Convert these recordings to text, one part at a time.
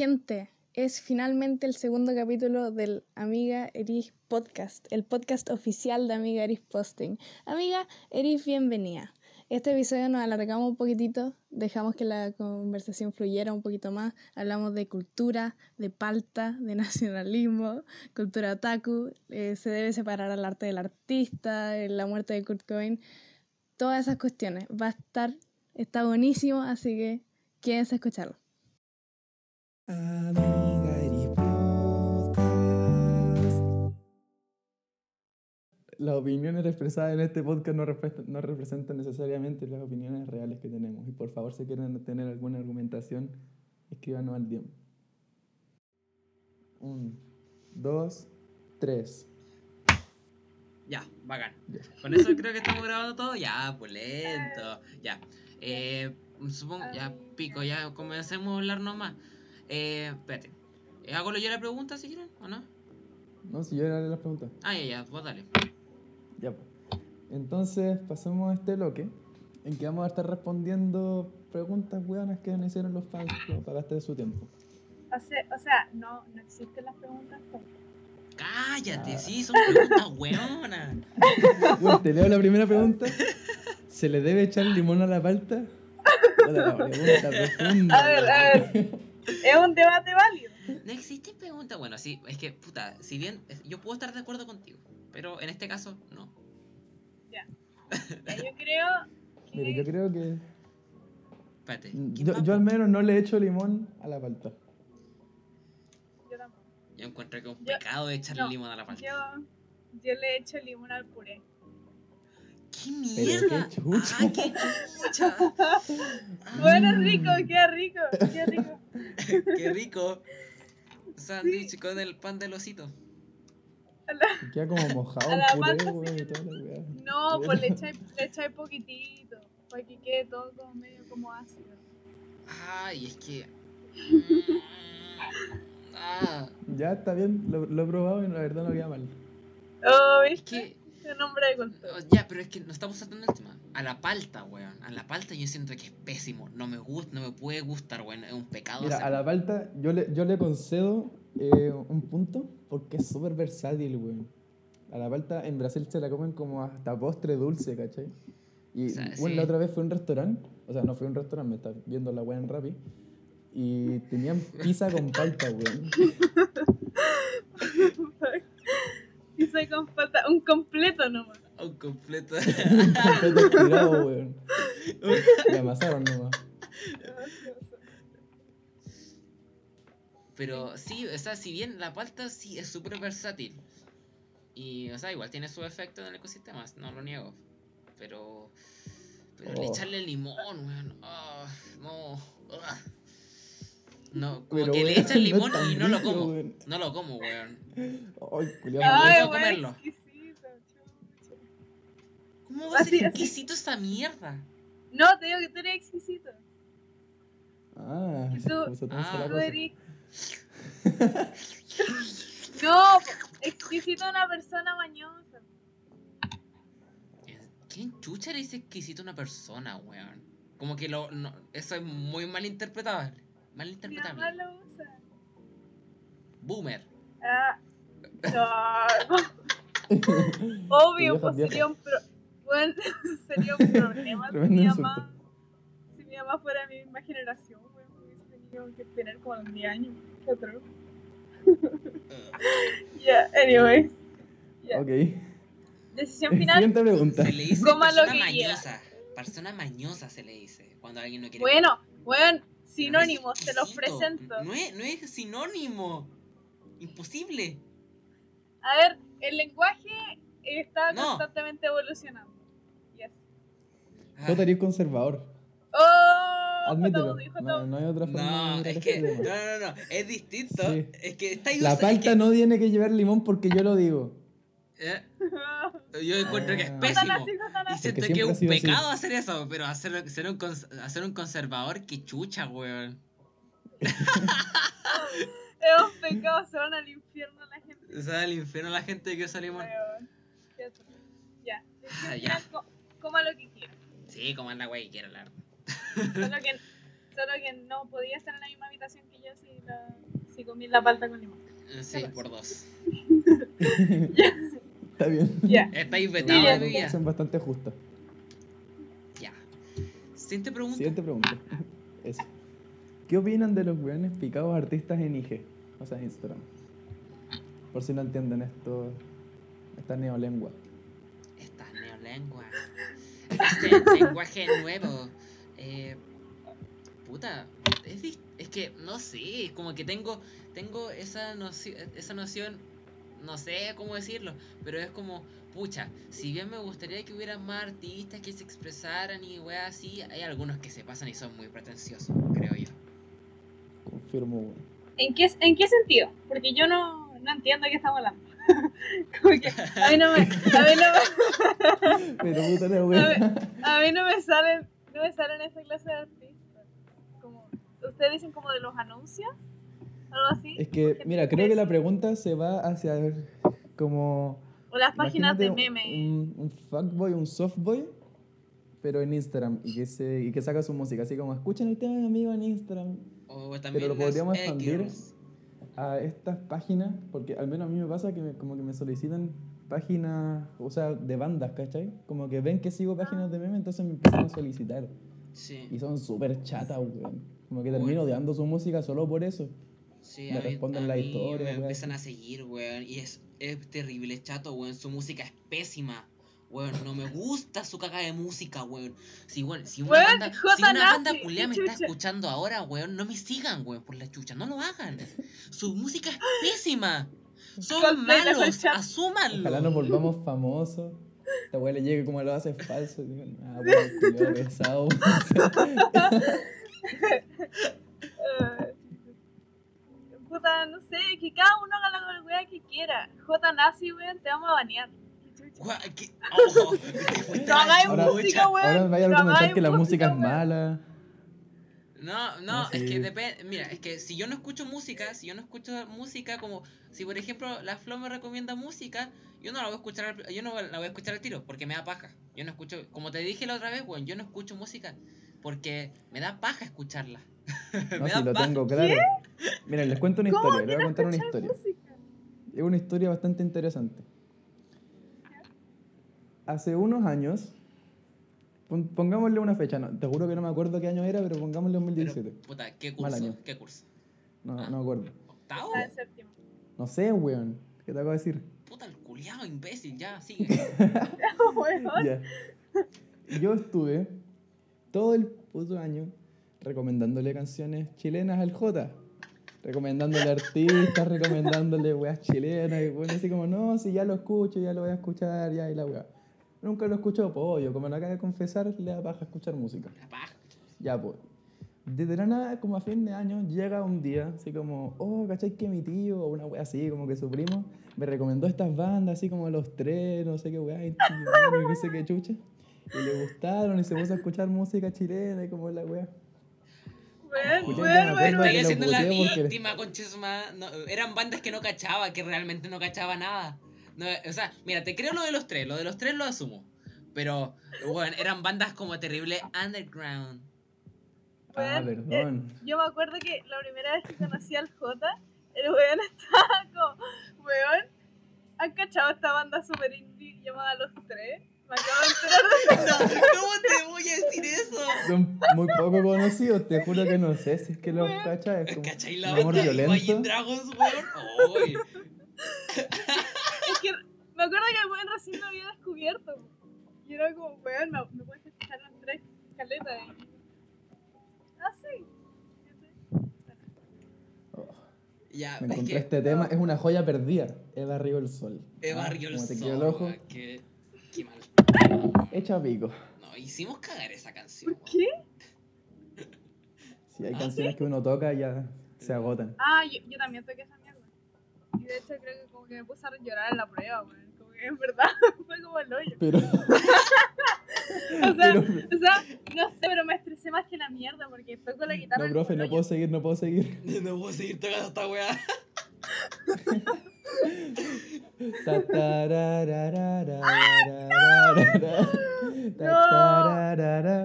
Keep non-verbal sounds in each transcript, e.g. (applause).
Gente, es finalmente el segundo capítulo del Amiga Eris Podcast, el podcast oficial de Amiga Eris Posting. Amiga Eris, bienvenida. Este episodio nos alargamos un poquitito, dejamos que la conversación fluyera un poquito más, hablamos de cultura, de palta, de (laughs) nacionalismo, cultura otaku, eh, se debe separar al arte del artista, eh, la muerte de Kurt Cobain, todas esas cuestiones. Va a estar, está buenísimo, así que quédense a escucharlo. Amiga Podcast. Las opiniones expresadas en este podcast no, no representan necesariamente las opiniones reales que tenemos. Y por favor, si quieren tener alguna argumentación, escríbanos al DM. Un, dos, tres. Ya, bacán. Ya. Con eso creo que estamos grabando todo. Ya, pues lento. Ya. Eh, supongo, ya, pico, ya comencemos a hablar nomás. Eh, espérate. Eh, ¿Hago yo la pregunta si quieren o no? No, si yo era las preguntas. Ah, ya, ya, vos dale. Ya, pues. Entonces, pasamos a este bloque en que vamos a estar respondiendo preguntas buenas que nos hicieron los fans para gastar su tiempo. O sea, o sea, no, no existen las preguntas tontas. Cállate, Ah. sí, son preguntas hueonas. (laughs) Bueno, te leo la primera pregunta. ¿Se le debe echar limón a la palta? (laughs) La pregunta profunda. A ver, a ver. (laughs) Es un debate válido. No existen preguntas. Bueno, sí, es que, puta, si bien yo puedo estar de acuerdo contigo, pero en este caso, no. Ya, yo creo que Mire, yo creo que. Espérate. ¿quién Yo, al menos no le echo limón a la palta. yo tampoco. Yo encuentro que es un Yo- pecado echarle no, limón a la palta. Yo, yo le echo limón al puré. ¡Qué mierda! qué chucha. ¡Ah, qué chucha! Bueno, rico, qué rico, qué rico. (laughs) ¡Qué rico! Sándwich con el pan del osito. Queda como mojado A el la puré, sí. toda la weá. No, pues le echáis, le echáis poquitito. Para que quede todo como medio como ácido. Ay, es que. (laughs) Mm, Ah, Ya está bien, lo, lo he probado y la verdad no queda mal. Oh, es que. Un hombre de cultura. oh, Ya, pero es que no estamos tratando el tema. A la palta, weón. A la palta yo siento que es pésimo. No me gusta, no me puede gustar, weón. Es un pecado. Mira, a la palta yo le, yo le concedo eh, un punto porque es súper versátil, weón. A la palta en Brasil se la comen como hasta postre dulce, ¿cachai? Y O sea, bueno, sí. la otra vez fue a un restaurante, o sea, no fue a un restaurante, me está viendo la weá en Rappi, y tenían pizza con palta, weón. (laughs) (laughs) Y soy con falta, un completo nomás. Un completo. Un (laughs) completo estirado, weón. Y amasaron nomás. Pero sí, o sea, si bien la palta sí es súper versátil. Y, o sea, igual tiene su efecto en el ecosistema, no lo niego. Pero. Pero le Oh. echarle limón, weón. ah, no. ah. No, como Pero, que le weón, echan (laughs) no limón y no lo como. weón. No lo como, weón. Ay, Ay, puedo güey, comerlo. exquisito, chucha. ¿Cómo va a ser exquisito esta mierda? No, te digo que tú eres exquisito. Ah, tú- ah, Tú eres... (laughs) No, exquisito una persona mañosa. ¿Quién chucha le dice exquisito a una persona, weón? Como que lo, no, eso es muy mal interpretable. Mal Mi mamá lo usa. Boomer. Ah, no. (laughs) Obvio, pues sería un pro... bueno, (laughs) sería un problema si mi mamá si mi mamá fuera de mi misma generación, güey, hubiese tenido que tener como 10 años, qué otro. (laughs) Ya, anyways. Ya. Ok. Decisión final. Siguiente pregunta. Se le dice Coma lo persona que quiera. mañosa. Persona mañosa se le dice cuando alguien no quiere. Bueno, bueno, sinónimos, te los presento. No es, no es sinónimo. Imposible. A ver, el lenguaje está No. constantemente evolucionando. Yes. Ah, eres conservador. Oh, Admítelo. No, no hay otra forma No, de es que. este No, no, no. Es distinto. Sí. Es que está La palta no tiene que llevar limón porque yo lo digo. Eh, (laughs) yo encuentro que es pésimo. así, Y siento que es un así. pecado hacer eso, pero hacer, ser, un, cons- hacer un conservador, que chucha, weón. (laughs) Es un pecado, se van al infierno la gente. O sea, al infierno la gente que salimos. Atroz. Ya. Ah, ya. co- Coma lo que quiera. Sí, como anda, wey, quiero hablar. Solo que Solo que no podía estar en la misma habitación que yo si, la, si comí la palta con limón. Sí, por dos. (laughs) Está bien. Ya. Estáis vetados ya. de. Son bastante justas. Ya. Siguiente pregunta. Siguiente pregunta. Eso. ¿Qué opinan de los weones picados artistas en IG? O sea, Instagram. Por si no entienden esto, esta neolengua. Esta neolengua. Este (laughs) lenguaje nuevo. Eh, puta, es, es que no sé, es como que tengo tengo esa esa noción, no sé cómo decirlo, pero es como, pucha, si bien me gustaría que hubiera más artistas que se expresaran y weas así, hay algunos que se pasan y son muy pretenciosos, creo yo. Confirmo. ¿En qué, ¿En qué sentido? Porque yo no, no entiendo de qué estamos hablando. (laughs) Como que a mí no me, a mí no me, (laughs) Pero puta la A wea. a mí no me salen, no me salen esa clase de artistas. Como, ¿Ustedes dicen como de los anuncios? ¿Algo así? Es que, mira, creo que la pregunta se va hacia como. O las páginas de meme. Un, un fuckboy, un softboy, pero en Instagram y que, se, y que saca su música. Así como, escuchen el tema de mi amigo en Instagram. O también lo las podríamos expandir. a estas páginas, porque al menos a mí me pasa que me- como que me solicitan páginas, o sea, de bandas, ¿cachai? Como que ven que sigo páginas de meme, entonces me empiezan a solicitar. Sí. Y son súper chatas, weón. Como que termino Bueno. odiando su música solo por eso. Sí, Me a mí, responden a la mí historia, me weón. empiezan a seguir, weón, y es, es terrible, es chato, weón, su música es pésima, weón, no me gusta su caga de música, weón. Si, weón, si una Weón, banda, si una banda me está escuchando ahora, weón, no me sigan, weón, por la chucha, no lo hagan. Su música es pésima. Son malos, asúmanlo. Ojalá nos volvamos famosos. Esta weá le llegue como lo hace falso. Digo, ah, weón, pesado. (laughs) Puta, no sé, que cada uno haga la weá que quiera. J Nazi, weón, te vamos a banear. Qué ¿qué? Oh, No hagáis música, weón. Ahora vaya a no argumentar que la música es weón. mala. No, no, No, es sí. que depende. Mira, es que si yo no escucho música, si yo no escucho música, como si por ejemplo la Flo me recomienda música, yo no la voy a escuchar, al- yo no la voy a escuchar al tiro porque me da paja. Yo no escucho, como te dije la otra vez, weón, yo no escucho música porque me da paja escucharla. (laughs) No, me si da lo paja. tengo claro. Miren, les cuento una ¿Cómo historia. Les voy a contar una historia. música. Es una historia bastante interesante. Hace unos años, pon- pongámosle una fecha, no, te juro que no me acuerdo qué año era, pero pongámosle Pero, 2017. puta, ¿qué Mal curso? año. ¿Qué curso? No, Ah. no me acuerdo. ¿Octavo? No sé, weón. ¿Qué te acabo de decir? Puta, el culiao, imbécil, ya, sigue. (laughs) Weón. (laughs) Ya. Yo estuve todo el puto año recomendándole canciones chilenas al J. Recomendándole artistas, recomendándole weas chilenas. Y bueno, así como, no, si ya lo escucho, ya lo voy a escuchar, ya y la wea. Nunca lo escucho pollo, como lo acaba de confesar, le da paja escuchar música. Ya, pues. Desde la nada, como a fin de año, llega un día, así como, oh, ¿cachai que mi tío, o una wea así, como que su primo, me recomendó estas bandas, así como los tres, no sé qué wea, y no sé qué chucha. Y le gustaron y se puso a escuchar música chilena y como la wea. Estoy que lo haciendo la porque- víctima, conchesuma. No, eran bandas que no cachaba, que realmente no cachaba nada. No, o sea, mira, te creo lo de los tres, lo de los tres lo asumo. Pero, bueno, eran bandas como terrible underground. Ah, weón. perdón. Yo me acuerdo que la primera vez que conocí al J, el weón (laughs) estaba como, weón, ¿han cachado esta banda super indie llamada Los Tres? Me acabo de enterar de No, ¿Cómo te voy a decir eso? Son muy poco conocidos, te juro que no sé si es que los cachas. Es como ¿Cachai la amor banda de Imagine violento. Dragons, weón? Uy, Es que me acuerdo que el weón recién lo había descubierto. Y era como, weón, me, me puedes escuchar los tres caletas. Y... Ah, sí. Ya, me es encontré que este tema, es una joya perdida. Eva Río el Sol. he Ah, barrio el como te sol. quedó el ojo. Qué, qué mal. Echa pico. No, hicimos cagar esa canción. ¿Por qué? Si hay canciones que uno toca ya se agotan. Ah, yo, yo también toqué esa mierda. Y de hecho creo que como que me puse a llorar en la prueba, weón. Como que en verdad (laughs) fue como el hoyo. Pero, (laughs) O sea, pero o sea, no sé, pero me estresé más que la mierda porque toco la guitarra. no, profe, no puedo seguir, no puedo seguir. (laughs) No puedo seguir tocando esta weá.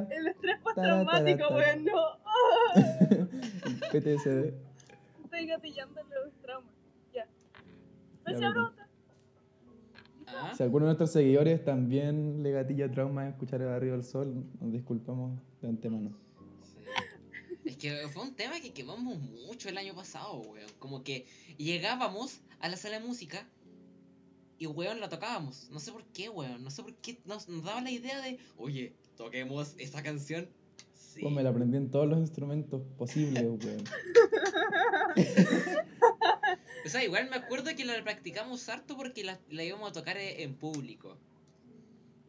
El estrés postraumático, weón, no. PTSD. Estoy gatillando los traumas. Ya. Si alguno de nuestros seguidores también le gatilla trauma escuchar el Arriba del Sol, nos disculpamos de antemano. Es que fue un tema que quemamos mucho el año pasado, weón. Como que llegábamos a la sala de música y, weón, la tocábamos. No sé por qué, weón. No sé por qué nos, nos daba la idea de, oye, toquemos esa canción. Sí. Pues me la aprendí en todos los instrumentos posibles, weón. (laughs) O sea, igual me acuerdo que la practicamos harto porque la, la íbamos a tocar e- en público.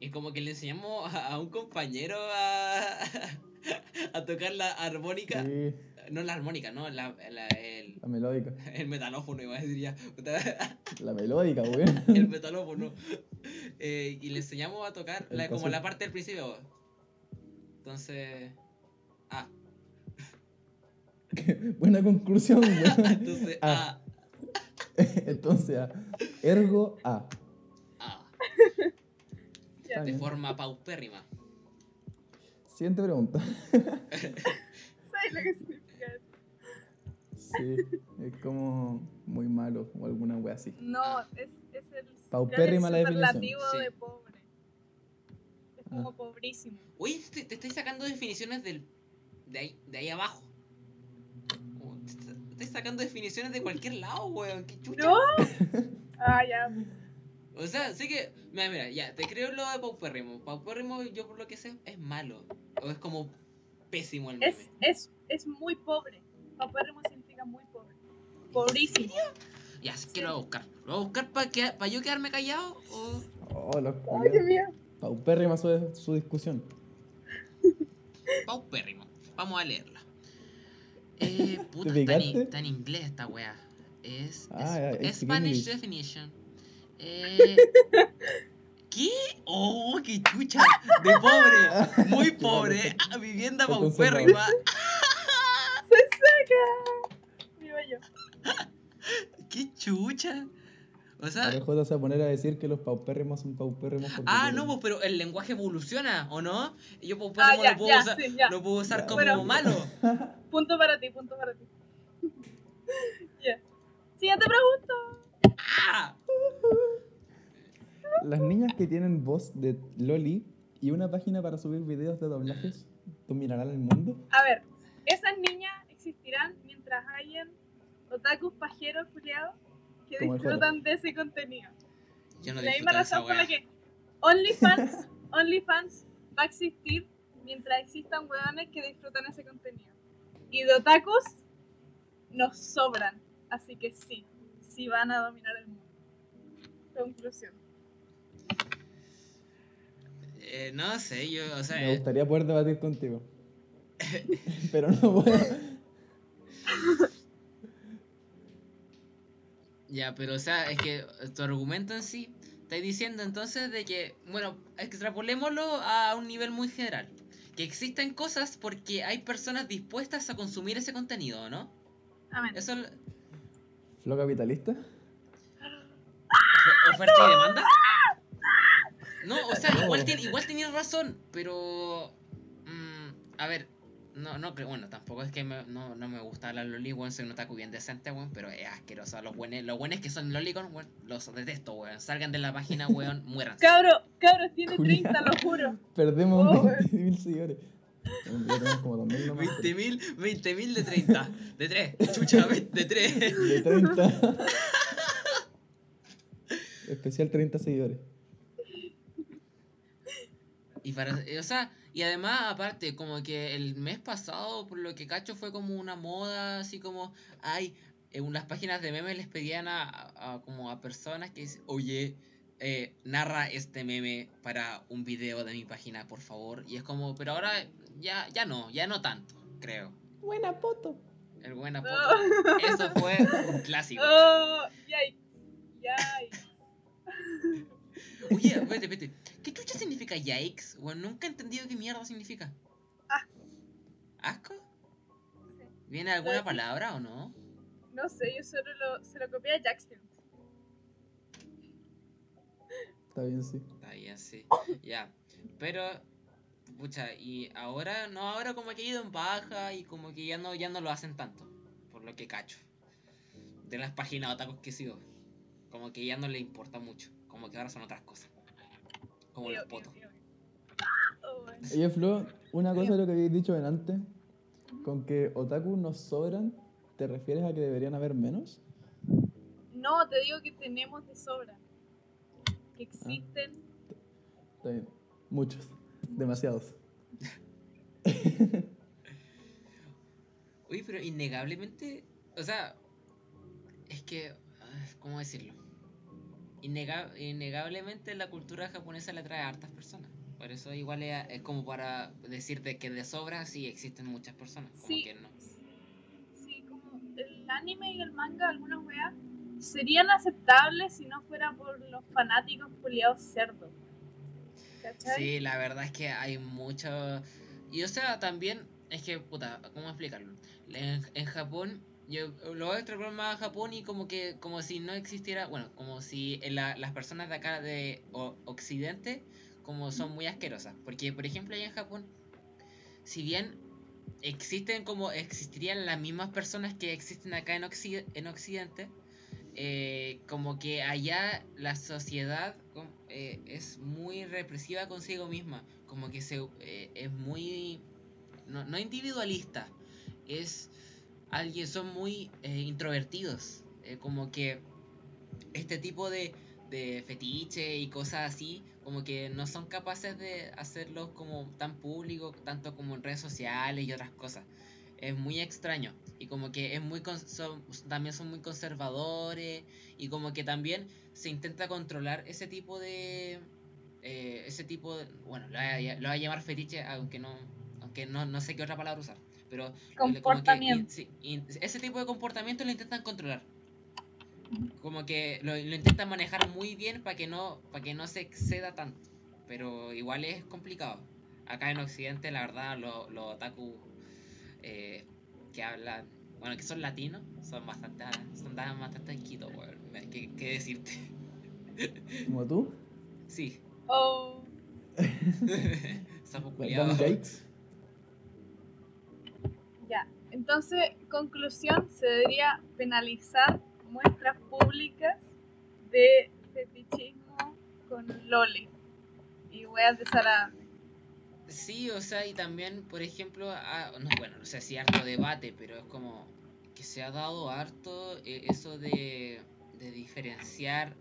Y como que le enseñamos a, a un compañero a, (laughs) a tocar la armónica. Sí, No la armónica, no, la, la- el, la melódica. (laughs) el metalófono, iba a decir ya. (laughs) La melódica, weón. El metalófono. Eh, y le enseñamos a tocar la- como la parte del principio. Entonces. Ah, (laughs) Buena conclusión, weón. entonces. Ah. Ah, Entonces, ah, ergo A. ah. Está De bien. forma paupérrima. Siguiente pregunta. ¿Sabes lo que? Sí, es como muy malo o alguna wea así. No, es, es el, Paupérrima la el definición. superlativo Sí. de pobre. Es como pobrísimo. Oye, te, te estáis sacando definiciones del, de, ahí, de ahí abajo. Te, estáis sacando definiciones de cualquier lado, weón. Qué chucha. ¿No? Ah, ya. O sea, sí que. Mira, mira, ya, te creo lo de paupérrimo. Paupérrimo, yo por lo que sé, es malo. O es como pésimo el meme. Es, es, es muy pobre. Paupérrimo significa muy pobre. Pobrísimo. Ya, sí que lo voy a buscar. ¿Lo voy a buscar para yo quedarme callado? O. Oh, los. Paupérrima su, su discusión. (laughs) Paupérrimo. Vamos a leerla. Eh, puta, ¿Te está en, está en inglés esta wea. Es, Ah, es- Spanish English. definition. Eh, (laughs) ¿Qué? Oh, qué chucha. De pobre. Muy (laughs) pobre. Ah, vivienda paupérrima. Se seca. (laughs) Qué chucha. O sea. J se va a poner a decir que los paupérrimos son paupérrimos porque Ah, no, pues, pero el lenguaje evoluciona, ¿o no? Yo Ah, paupérrimo ya, lo puedo ya, usar, sí, ya. lo puedo usar Ya. como Bueno. malo. (laughs) Punto para ti, punto para ti. (laughs) Ya. Siguiente pregunta. ¡Ah! Las niñas que tienen voz de Loli y una página para subir videos de doblajes dominarán el mundo. A ver, esas niñas existirán mientras hayan otakus pajeros culiados que Como disfrutan de ese contenido. Yo no la misma razón por la que OnlyFans, (laughs) OnlyFans va a existir mientras existan weones que disfrutan ese contenido. Y de otakus nos sobran. Así que sí, sí van a dominar el mundo. Conclusión. Eh, no sé, yo, o sea, Me eh, gustaría poder debatir contigo. (laughs) (laughs) Pero no puedo. Ya, pero o sea, es que tu argumento en sí, estáis diciendo entonces de que, bueno, extrapolémoslo a un nivel muy general. Que existen cosas porque hay personas dispuestas a consumir ese contenido, ¿no? Amén. Eso es ¿Flo capitalista? ofe- oferta y demanda. No, o sea, (laughs) igual, igual tenías razón, pero... mm, a ver, no, no creo, bueno, tampoco es que me- no, no me gusta la loli, weón, soy un otaku bien decente, weón, pero es asqueroso. Los buenos, los buenos que son lolicon, weón, los detesto, weón. Salgan de la página, (laughs) weón, muéranse. Cabro, cabros, tiene Julián. 30, lo juro. (laughs) Perdemos Oh, 20.000 seguidores. Ya tenemos como 2.000 nomás. 20.000, 20.000 de 30. De 3. Chucha, (laughs) de 3. De 30. Especial 30 seguidores. Y para, o sea, y además, aparte, como que el mes pasado, por lo que cacho, fue como una moda, así como, ay, en las páginas de memes les pedían a, a- como a personas que dicen, oye, eh, narra este meme para un video de mi página, por favor. Y es como, pero ahora ya, ya no, ya no tanto, creo. Buena foto. El buena No. foto. Eso fue un clásico. (laughs) Oh, yikes. Yikes. Oye, vete, vete. ¿Qué chucha significa yikes? Bueno, nunca he entendido qué mierda significa. Asco. ¿Asco? Sí. ¿Viene alguna palabra o no? No sé, yo solo lo, se lo copié a Jackson. Está bien, sí. Está bien, sí. Ya. Pero, pucha, y ahora, no, ahora como que ha ido en baja y como que ya no, ya no lo hacen tanto, por lo que cacho. De las páginas de otakus que sigo. Como que ya no le importa mucho. Como que ahora son otras cosas. Como los potos. Oye, Flo, una cosa de lo que habéis dicho antes, con que otaku nos sobran, ¿te refieres a que deberían haber menos? No, te digo que tenemos de sobra. Que existen. Está bien. Muchos, demasiados. Uy, pero innegablemente, o sea, es que, ah, ¿cómo decirlo? Innega- innegablemente la cultura japonesa le atrae a hartas personas. Por eso igual es, es como para decirte que de sobra sí existen muchas personas. Como Sí. que no. Sí, como el anime y el manga, algunas weas, serían aceptables si no fuera por los fanáticos culiados cerdos. ¿Cachai? Sí, la verdad es que hay mucho... Y o sea, también, es que, puta, ¿cómo explicarlo? En, en Japón, yo lo voy a extrapolar más a Japón y como que, como si no existiera, bueno, como si la- las personas de acá de o- Occidente, como son muy asquerosas. Porque, por ejemplo, allá en Japón, si bien existen como existirían las mismas personas que existen acá en, Occi- en Occidente, eh, como que allá la sociedad eh, es muy represiva consigo misma, como que se, eh, es muy, no, no individualista, es alguien, son muy eh, introvertidos, eh, como que este tipo de, de fetiche y cosas así, como que no son capaces de hacerlos como tan público, tanto como en redes sociales y otras cosas. Es muy extraño. Y como que es muy son- también son muy conservadores y como que también se intenta controlar ese tipo de eh, ese tipo de bueno lo voy, a, lo voy a llamar fetiche aunque no aunque no, no sé qué otra palabra usar pero como que- Comportamiento. sí, y ese tipo de comportamiento lo intentan controlar. Como que lo, lo intentan manejar muy bien para que no para que no se exceda tanto pero igual es complicado. Acá en occidente la verdad los los otaku eh, que hablan bueno que son latinos son bastante son tan- bastante exquitos weón. ¿Qué, qué decirte ¿Como tú? sí. Oh, (laughs) Like Entonces, conclusión, se debería penalizar muestras públicas de fetichismo con loli y weas desagradables. Sí, o sea, y también, por ejemplo, ah, no, bueno, no sé si harto debate, pero es como que se ha dado harto eh, eso de, de diferenciar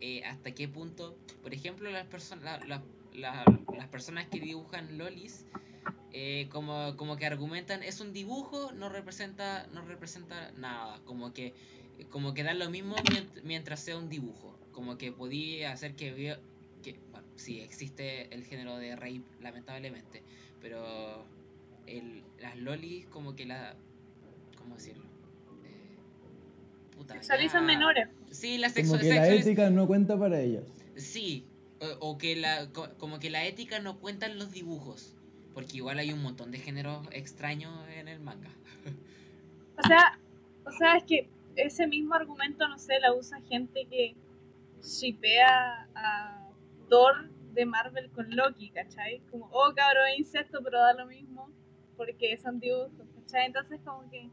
eh, hasta qué punto, por ejemplo, las personas la- la- la- las personas que dibujan lolis, eh, como, como que argumentan, es un dibujo, no representa, no representa nada, como que, como que da lo mismo mient- mientras sea un dibujo, como que podía hacer que que, bueno, sí, existe el género de rape, lamentablemente, pero el, las lolis como que la... ¿Cómo decirlo? Eh, puta, Sexualizan ya- menores. Sí, la Como sexu- que la ética no cuenta para ellas. Sí, o, o que la, co- como que la ética no cuenta en los dibujos, porque igual hay un montón de géneros extraños en el manga. O sea, o sea, es que ese mismo argumento, no sé, la usa gente que shipea a Thor de Marvel con Loki, ¿cachai? Como, oh, cabrón, es incesto, pero da lo mismo porque son dibujos, ¿cachai? Entonces, como que.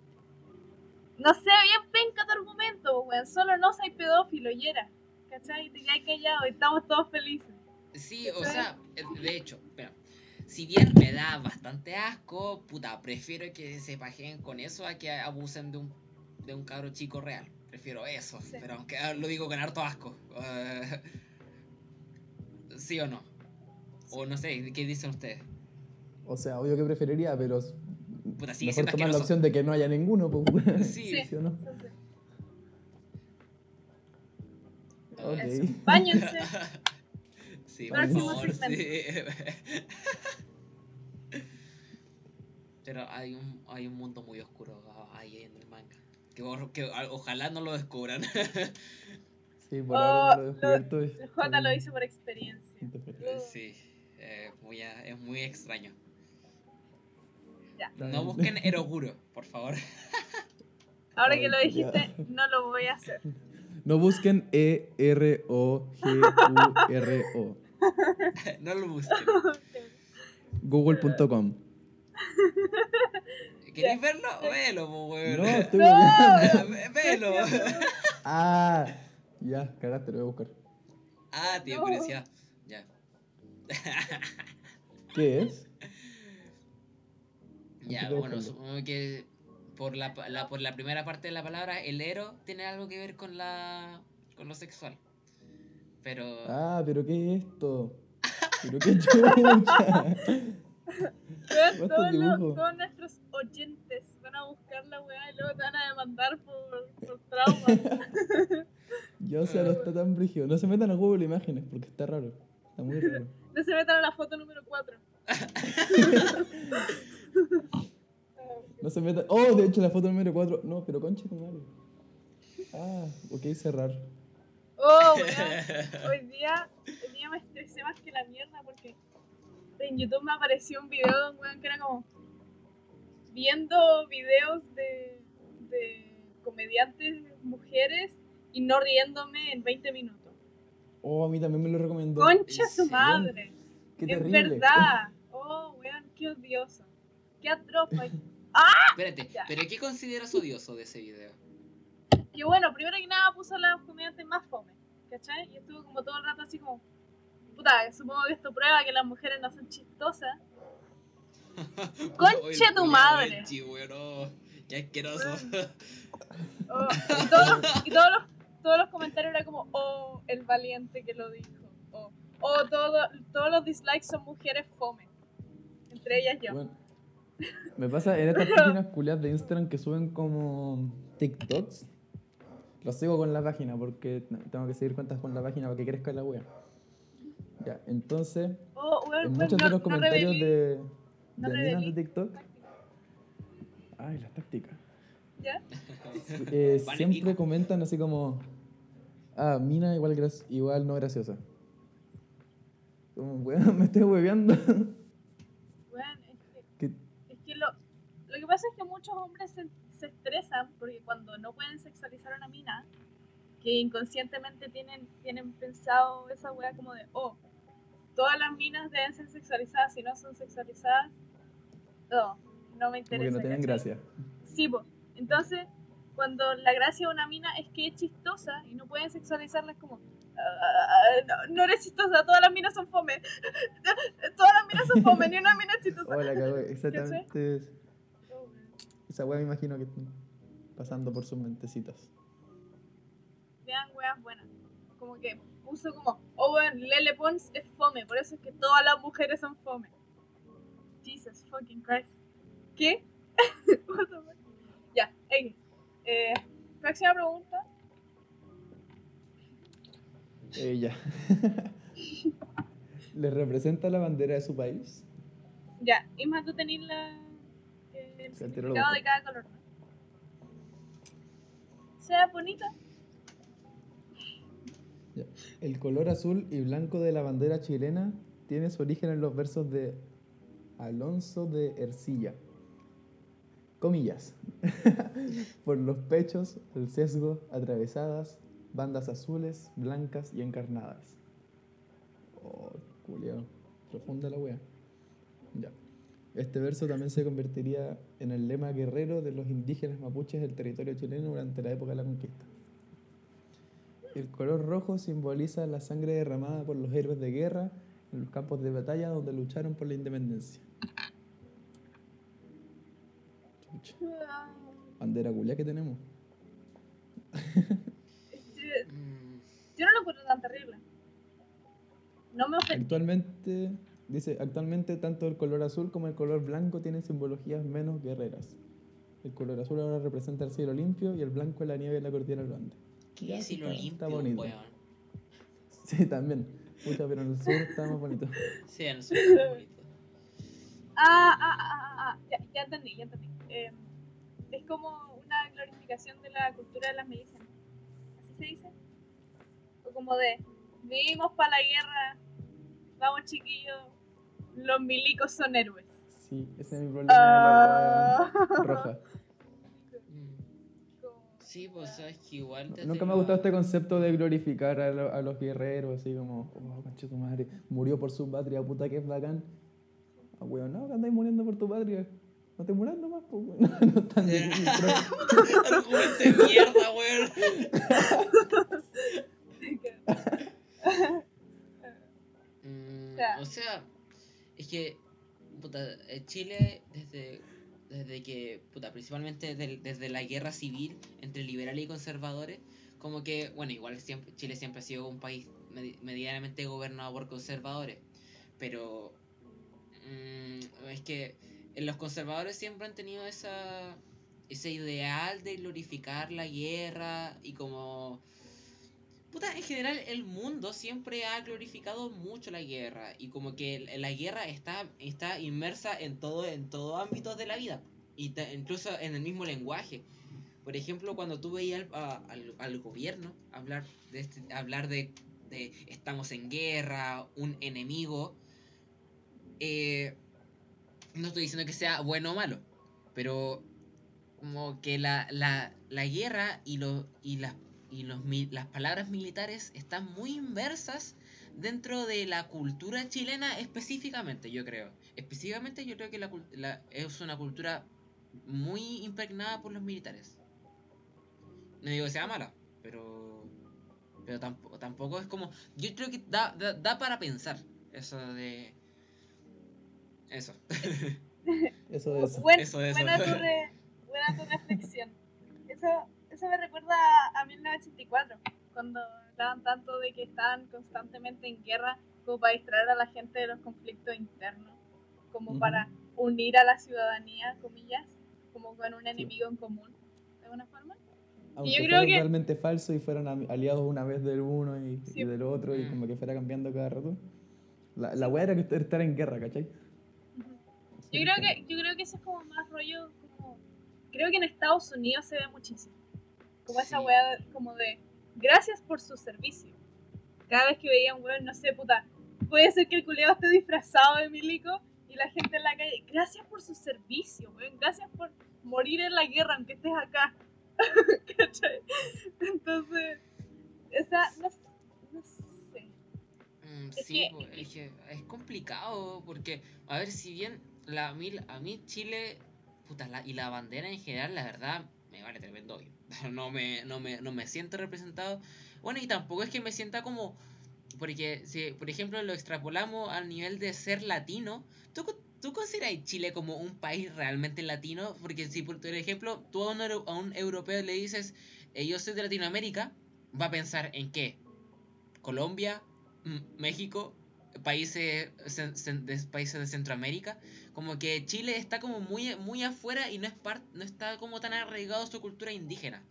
No sé, bien penca tu argumento, weón. Solo no soy pedófilo y era, ¿cachai? Te quedas callado y estamos todos felices. Sí, o sea, de hecho, espera, si bien me da bastante asco, puta, prefiero que se pajeen con eso a que abusen de un, de un cabro chico real. Prefiero eso, Sí. pero aunque ah, lo digo con harto asco. eh, ¿Sí o no? O no sé, ¿qué dicen ustedes? O sea, obvio que preferiría, pero Puta, sigue mejor tomar la opción de que no haya ninguno. Pues. Sí, (laughs) Sí. ¿Sí o no? Entonces, Ok. eso. Báñense. (laughs) Sí, por Próximo favor, segmento. sí. (laughs) Pero hay un, hay un mundo muy oscuro ahí en el manga. Que, o- que o- ojalá no lo descubran. (laughs) Sí, por Oh, ahora no lo he lo- descubierto. es El J lo hice por experiencia. interferencia. sí, eh, muy es muy extraño. No busquen (laughs) Eroguro, por favor. (laughs) Ahora que lo ya. dijiste, no lo voy a hacer. No busquen E E-R-O-G-U-R-O. no lo busquen. Google.com. (laughs) ¿Queréis verlo? Velo, po, No, estoy No. (laughs) Velo. Ah, ya, cagaste, lo voy a buscar. Ah, tío, No. curiosidad. Ya. (laughs) ¿Qué es? Ya, bueno, supongo que por la- por la primera parte de la palabra, el ero tiene algo que ver con la con lo sexual. Pero Ah, pero ¿qué es esto? ¿Pero qué chucha? Todos, los- todos nuestros oyentes van a buscar la weá y luego te van a demandar por, por trauma. (laughs) Ya, o sea, no está tan brígido. No se metan a Google Imágenes porque está raro. Está muy raro. no se metan a la foto número 4. (laughs) No se metan. Oh, de hecho, la foto número 4. No, pero concha tu madre. Ah, ok, cerrar. Oh, weón. Hoy día, hoy día me estresé más que la mierda porque en YouTube me apareció un video de un weón que era como viendo videos de, de comediantes mujeres y no riéndome en 20 minutos. Oh, a mí también me lo recomendó. Concha ¿En su madre. Qué es terrible. verdad. Oh, weón, qué odioso. Qué atroz. (laughs) ay. espérate, Ya. ¿pero qué consideras odioso de ese video? Que bueno, primero que nada puso a las comediantes más fome. ¿Cachai? Y estuvo como todo el rato así como. Puta, supongo que esto prueba que las mujeres no son chistosas. (laughs) Conche tu madre. Oh, qué asqueroso. Oh, y todos, los, y todos, los, todos los comentarios eran como, oh, el valiente que lo dijo. Oh, oh todo, todos los dislikes son mujeres fome. Entre ellas yo. Bueno, me pasa en estas páginas culiadas de Instagram que suben como TikToks. Los sigo con la página porque tengo que seguir cuentas con la página para que crezca la wea. Ya, entonces, Oh, en muchos no- de los no comentarios de, no de de. TikTok. Ay, las tácticas. ¿Ya? (laughs) Eh, Vale, siempre comentan así como. Ah, mina igual, igual no graciosa. Como, weón, (laughs) me estoy hueveando. Weón, es que Que- Es que lo, lo que pasa es que muchos hombres se, se estresan porque cuando no pueden sexualizar a una mina, que inconscientemente tienen, tienen pensado esa wea como de, oh, todas las minas deben ser sexualizadas, si no son sexualizadas, no, no me interesa. no tienen gracia. Sí, po. entonces, cuando la gracia de una mina es que es chistosa y no pueden sexualizarla, es como, "Ah, no, no eres chistosa, todas las minas son fome. (laughs) todas las minas son fome, ni una mina es chistosa. La cagó, (laughs) exactamente. Oh. Esa weá me imagino que están pasando por sus mentecitas. vean weas buenas. Como que puso como, oh weón, Lele Pons es fome, por eso es que todas las mujeres son fome. Jesus fucking Christ. ¿Qué? (laughs) Ya, X. Eh, próxima pregunta. Ella. ¿Les (laughs) representa la bandera de su país? Ya, Isma, tú tenés la, eh, el significado busco. de cada color, ¿no? Sea bonita. El color azul y blanco de la bandera chilena tiene su origen en los versos de Alonso de Ercilla. Comillas. (laughs) Por los pechos, el sesgo, atravesadas, bandas azules, blancas y encarnadas. Oh, culiao. Profunda la wea. Ya. Este verso también se convertiría en el lema guerrero de los indígenas mapuches del territorio chileno durante la época de la conquista. El color rojo simboliza la sangre derramada por los héroes de guerra en los campos de batalla donde lucharon por la independencia. Bandera culia que tenemos. (laughs) Yo no lo encuentro tan terrible. No me ofende. Actualmente, dice, actualmente tanto el color azul como el color blanco tienen simbologías menos guerreras. El color azul ahora representa el cielo limpio y el blanco la nieve y la cordillera del Ande. ¿Qué sí lo está- limpio, está bonito. weón? Sí, también. Pucha, pero en el sur está más bonito. Sí, en su bonito. Ah, ah, ah, ah, ah, ya, ya entendí, ya entendí. Eh, es como una glorificación de la cultura de las milicias. ¿Así se dice? O como de, vivimos para la guerra, vamos chiquillos, los milicos son héroes. Sí, ese es mi problema de la Ah. roja. Sí, pues sabes que igual. Nunca me ha gustado este concepto de glorificar a, lo- a los guerreros, así como, oh, conche tu madre, murió por su patria, puta que es bacán. Ah, weón, no, que andáis muriendo por tu patria. No te muras nomás, pues, weón. (laughs) No, no (laughs) Argumento de mierda, weón. (laughs) Mm, O sea- o sea, es que puta, eh, Chile desde, desde que, puta, principalmente desde, desde la guerra civil entre liberales y conservadores, como que, bueno, igual siempre, Chile siempre ha sido un país medi- medianamente gobernado por conservadores, pero mm, es que los conservadores siempre han tenido esa, ese ideal de glorificar la guerra y como Puta, en general el mundo siempre ha glorificado mucho la guerra y como que la guerra está, está inmersa en todo en todo ámbitos de la vida y incluso en el mismo lenguaje. Por ejemplo, cuando tú veías al, al- gobierno hablar de este- hablar de, de estamos en guerra, un enemigo, eh, no estoy diciendo que sea bueno o malo, pero como que la, la, la guerra y, lo, y, las, y los, las palabras militares están muy inversas dentro de la cultura chilena específicamente, yo creo. Específicamente yo creo que la, cul- la- es una cultura muy impregnada por los militares. No digo que sea mala, pero pero tampoco, tampoco es como... Yo creo que da, da, da para pensar eso de... Eso. Eso de eso. Buen- Eso, eso. Buena, tu re- (laughs) buena tu reflexión. Eso, eso me recuerda a, a 1984, cuando hablaban tanto de que estaban constantemente en guerra como para distraer a la gente de los conflictos internos, como Ujú. para unir a la ciudadanía, comillas, como con un enemigo en común, de alguna forma. Aunque yo creo fuera que- realmente falso y fueran ami- aliados una vez del uno y, Sí. y del otro y Mm. como que fuera cambiando cada rato. La, la weá era que est- estar en guerra, ¿cachai? Yo creo que, yo creo que eso es como más rollo, como, creo que en Estados Unidos se ve muchísimo. Como esa Sí. weá de- como de, gracias por su servicio. Cada vez que veía un weón, no sé, puta, puede ser que el culeado esté disfrazado de milico y la gente en la calle, gracias por su servicio, weón, gracias por morir en la guerra aunque estés acá. (laughs) ¿Cachai? Entonces, esa, no, no sé. Mm, Es sí, que- es, que es complicado porque, a ver, si bien la, a mí Chile puta, la- y la bandera en general, la verdad, me vale tremendo. (laughs) No me, no, me, no me siento representado. Bueno, y tampoco es que me sienta como... Porque, si, por ejemplo, lo extrapolamos al nivel de ser latino, ¿tú, ¿tú consideras Chile como un país realmente latino? Porque si, por ejemplo, tú a un, un europeo le dices, yo soy de Latinoamérica, va a pensar en qué? Colombia, México, países, de, países de Centroamérica, como que Chile está como muy, muy afuera y no, es par- no está como tan arraigado su cultura indígena.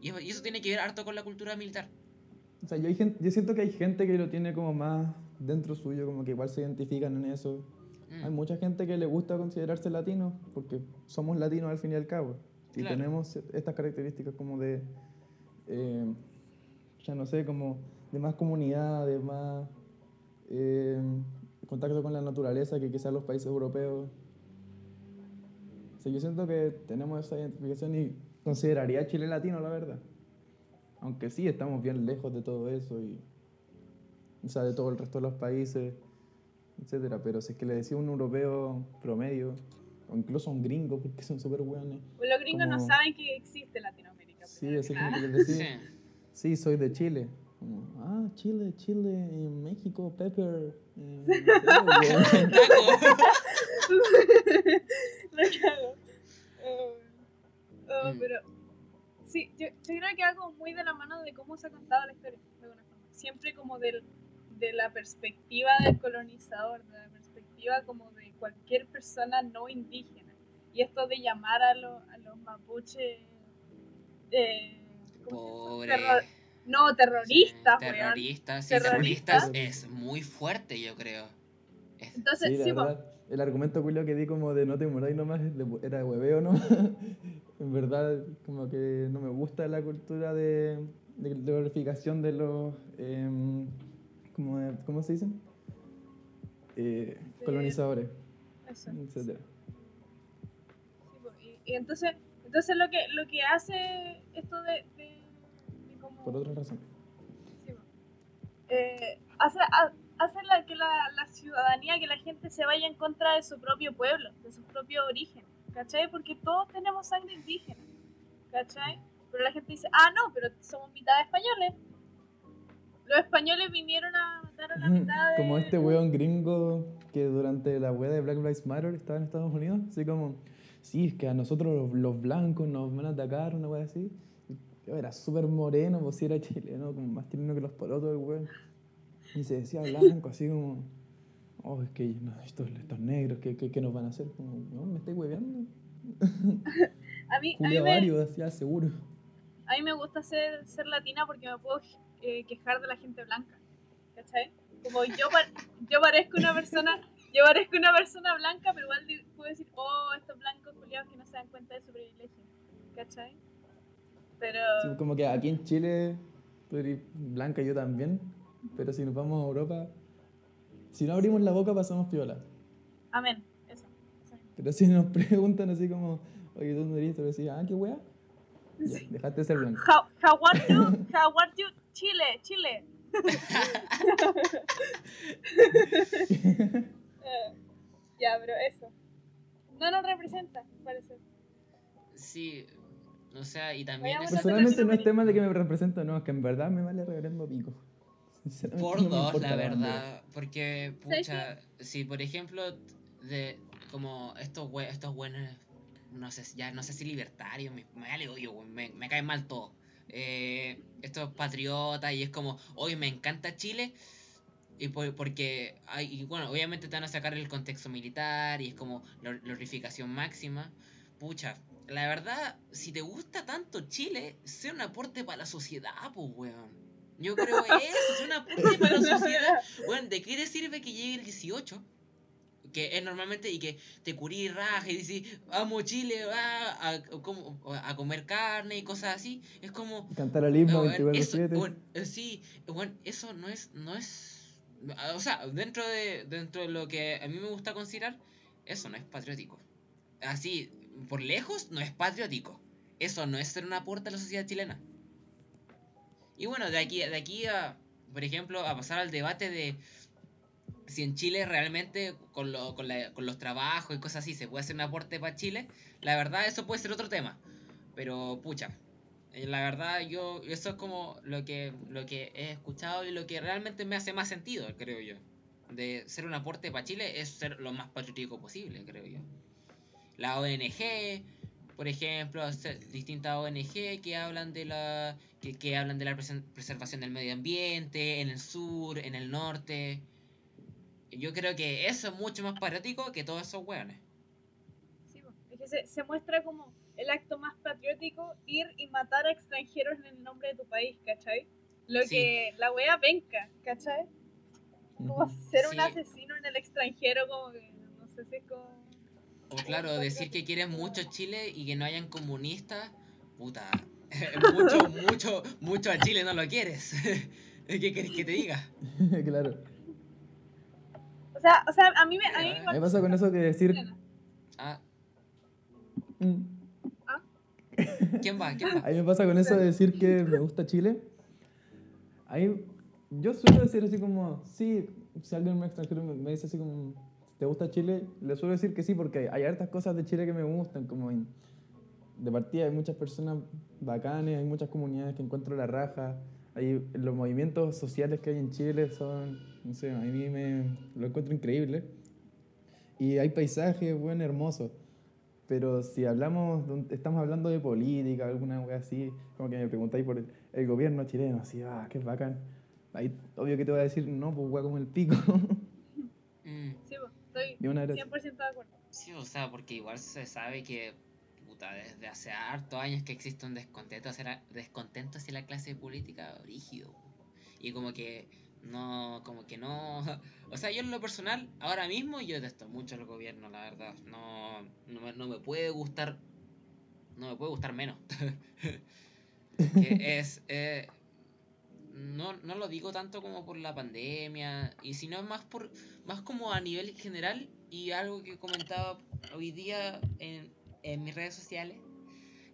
Y eso, y eso tiene que ver harto con la cultura militar. O sea, yo, hay gen- yo siento que hay gente que lo tiene como más dentro suyo, como que igual se identifican en eso. Mm, Hay mucha gente que le gusta considerarse latino, porque somos latinos al fin y al cabo. Y Claro. tenemos estas características como de, eh, ya no sé, como de más comunidad, de más eh, contacto con la naturaleza que quizás los países europeos. O sea, yo siento que tenemos esa identificación y consideraría a Chile latino, la verdad. Aunque sí, estamos bien lejos de todo eso y, o sea, de todo el resto de los países etcétera. Pero si es que le decía a un europeo promedio, o incluso a un gringo, porque son súper buenos, Pues los gringos no Como- saben que existe Latinoamérica. sí, primero así que como nada. que les sí. (laughs) decía, sí, soy de Chile. Como, ah, Chile, Chile, en México, Pepper. eh. La (laughs) cago. Mm. pero sí, yo, yo creo que algo muy de la mano de cómo se ha contado la historia, de alguna forma. Siempre como del, de la perspectiva del colonizador, de la perspectiva como de cualquier persona no indígena. Y esto de llamar a, los a los mapuches eh, ¿cómo no, terroristas, Sí, terroristas, sí, Terroristas. es muy fuerte, yo creo. Es- Entonces, Sí, la sí, verdad, el argumento Julio que di como de no te moráis nomás era de hueveo, ¿no? (laughs) en verdad, como que no me gusta la cultura de, de, de glorificación de los, como de- ¿cómo se dicen? Eh, colonizadores, eso. etcétera. Sí, po, y, y entonces, entonces lo que lo que hace esto de, Por otra razón. sí, eh, hace, ha- hace la, que la, la ciudadanía, que la gente se vaya en contra de su propio pueblo, de su propio origen, ¿cachai? Porque todos tenemos sangre indígena, ¿cachai? Pero la gente dice, ah, no, pero somos mitad españoles. Los españoles vinieron a matar a la mitad de... Como este weón gringo que durante la wea de Black Lives Matter estaba en Estados Unidos, así como, sí, es que a nosotros los, los blancos nos van a atacar, una wea así. Yo era súper moreno, pues si era chileno, como más chileno que los porotos el weón. Y se decía blanco, así como, oh, es que no, estos, estos negros, ¿qué, qué, qué nos van a hacer? Como, no, me estoy hueveando. (laughs) A mí, a mí, Julio me, decía seguro. a mí me gusta ser, ser latina porque me puedo eh, quejar de la gente blanca, ¿cachai? Como yo, yo parezco una persona... Yo parezco una persona blanca, pero igual puedo decir, oh, estos blancos culiados que no se dan cuenta de su privilegio, ¿cachai? Pero... Sí, como que aquí en Chile, tú eres blanca, yo también, pero si nos vamos a Europa, si no abrimos la boca pasamos piola. Amén, eso. eso. Pero si nos preguntan así como, oye, ¿tú dónde eres? Tú decís, ah, qué wea. Sí. dejaste de ser blanco. How, how are you? How are you? Chile, Chile. (laughs) Eh, ya, pero eso. No nos representa, parece. Sí, o sea, y también a Personalmente no es tema de que me represento, no, es que en verdad me vale reverendo pico. (laughs) Sinceramente, por no dos, la verdad. Porque, ¿Sabes pucha, si por ejemplo, de como estos we- estos buenos, no sé, si- ya no sé si libertarios, me, me vale güey, me, me caen mal todo. Eh, estos patriotas, y es como, hoy me encanta Chile. Y por- porque, hay, y bueno, obviamente te van a sacar el contexto militar y es como la glorificación máxima. Pucha, la verdad, si te gusta tanto Chile, sé un aporte para la sociedad, pues, weón. Yo creo (laughs) eso, es un aporte para la sociedad. Bueno, ¿de qué te sirve que llegue el 18? Que es normalmente y que te curí y raja y dices, amo Chile, va a, a- como- a comer carne y cosas así. Es como, Cantar el himno bueno, 24 eso, 7 bueno, sí, bueno, eso no es, no es, o sea, dentro de, dentro de lo que a mí me gusta considerar, eso no es patriótico. Así, por lejos, no es patriótico. Eso no es ser un aporte a la sociedad chilena. Y bueno, de aquí, de aquí a, por ejemplo, a pasar al debate de si en Chile realmente con, lo- con, la- con los trabajos y cosas así se puede hacer un aporte para Chile, la verdad eso puede ser otro tema. Pero pucha, eh, la verdad yo eso es como lo que, lo que he escuchado y lo que realmente me hace más sentido, creo yo. De ser un aporte para Chile es ser lo más patriótico posible, creo yo. La ONG, por ejemplo, distintas ONG que hablan de la que, que hablan de la presen- preservación del medio ambiente en el sur, en el norte. Yo creo que eso es mucho más patriótico que todos esos hueones. Sí, es que se, se muestra como el acto más patriótico ir y matar a extranjeros en el nombre de tu país, ¿cachai? Lo Sí. que la wea venca, ¿cachai? Como ser un Sí. asesino en el extranjero, como que no sé si es como. O claro, Muy decir que quieres mucho Chile y que no hayan comunistas, puta. (laughs) mucho, mucho, mucho a Chile no lo quieres. (laughs) ¿Qué querés que te diga? (laughs) claro. O sea, o sea, a mí me. A mí me pasa con eso que decir. Ah, mm, ¿quién va? ¿Quién va? A mí me pasa con eso de decir que me gusta Chile. Ahí, yo suelo decir así como, sí, si alguien me extranjero me dice así como, ¿te gusta Chile? Le suelo decir que sí, porque hay hartas cosas de Chile que me gustan, como en- de partida hay muchas personas bacanes, hay muchas comunidades que encuentro la raja, hay, los movimientos sociales que hay en Chile son, no sé, a mí me lo encuentro increíble. Y hay paisajes, bueno, hermosos. Pero si hablamos, estamos hablando de política, alguna wea así, como que me preguntáis por el, el gobierno chileno, así, ah, qué bacán. Ahí, obvio que te voy a decir, no, pues wea como el pico. (laughs) Sí, de una vez. 100% de acuerdo. sí, o sea, porque igual se sabe que, puta, desde hace hartos años que existe un descontento hacia la, descontento hacia la clase política rígido. Y como que no, como que no. (laughs) O sea, yo en lo personal, ahora mismo yo detesto mucho el gobierno, la verdad. No, no, me, no me puede gustar. No me puede gustar menos. que (laughs) es. eh, no, no lo digo tanto como por la pandemia, y sino más por más como a nivel general y algo que comentaba hoy día en, en mis redes sociales,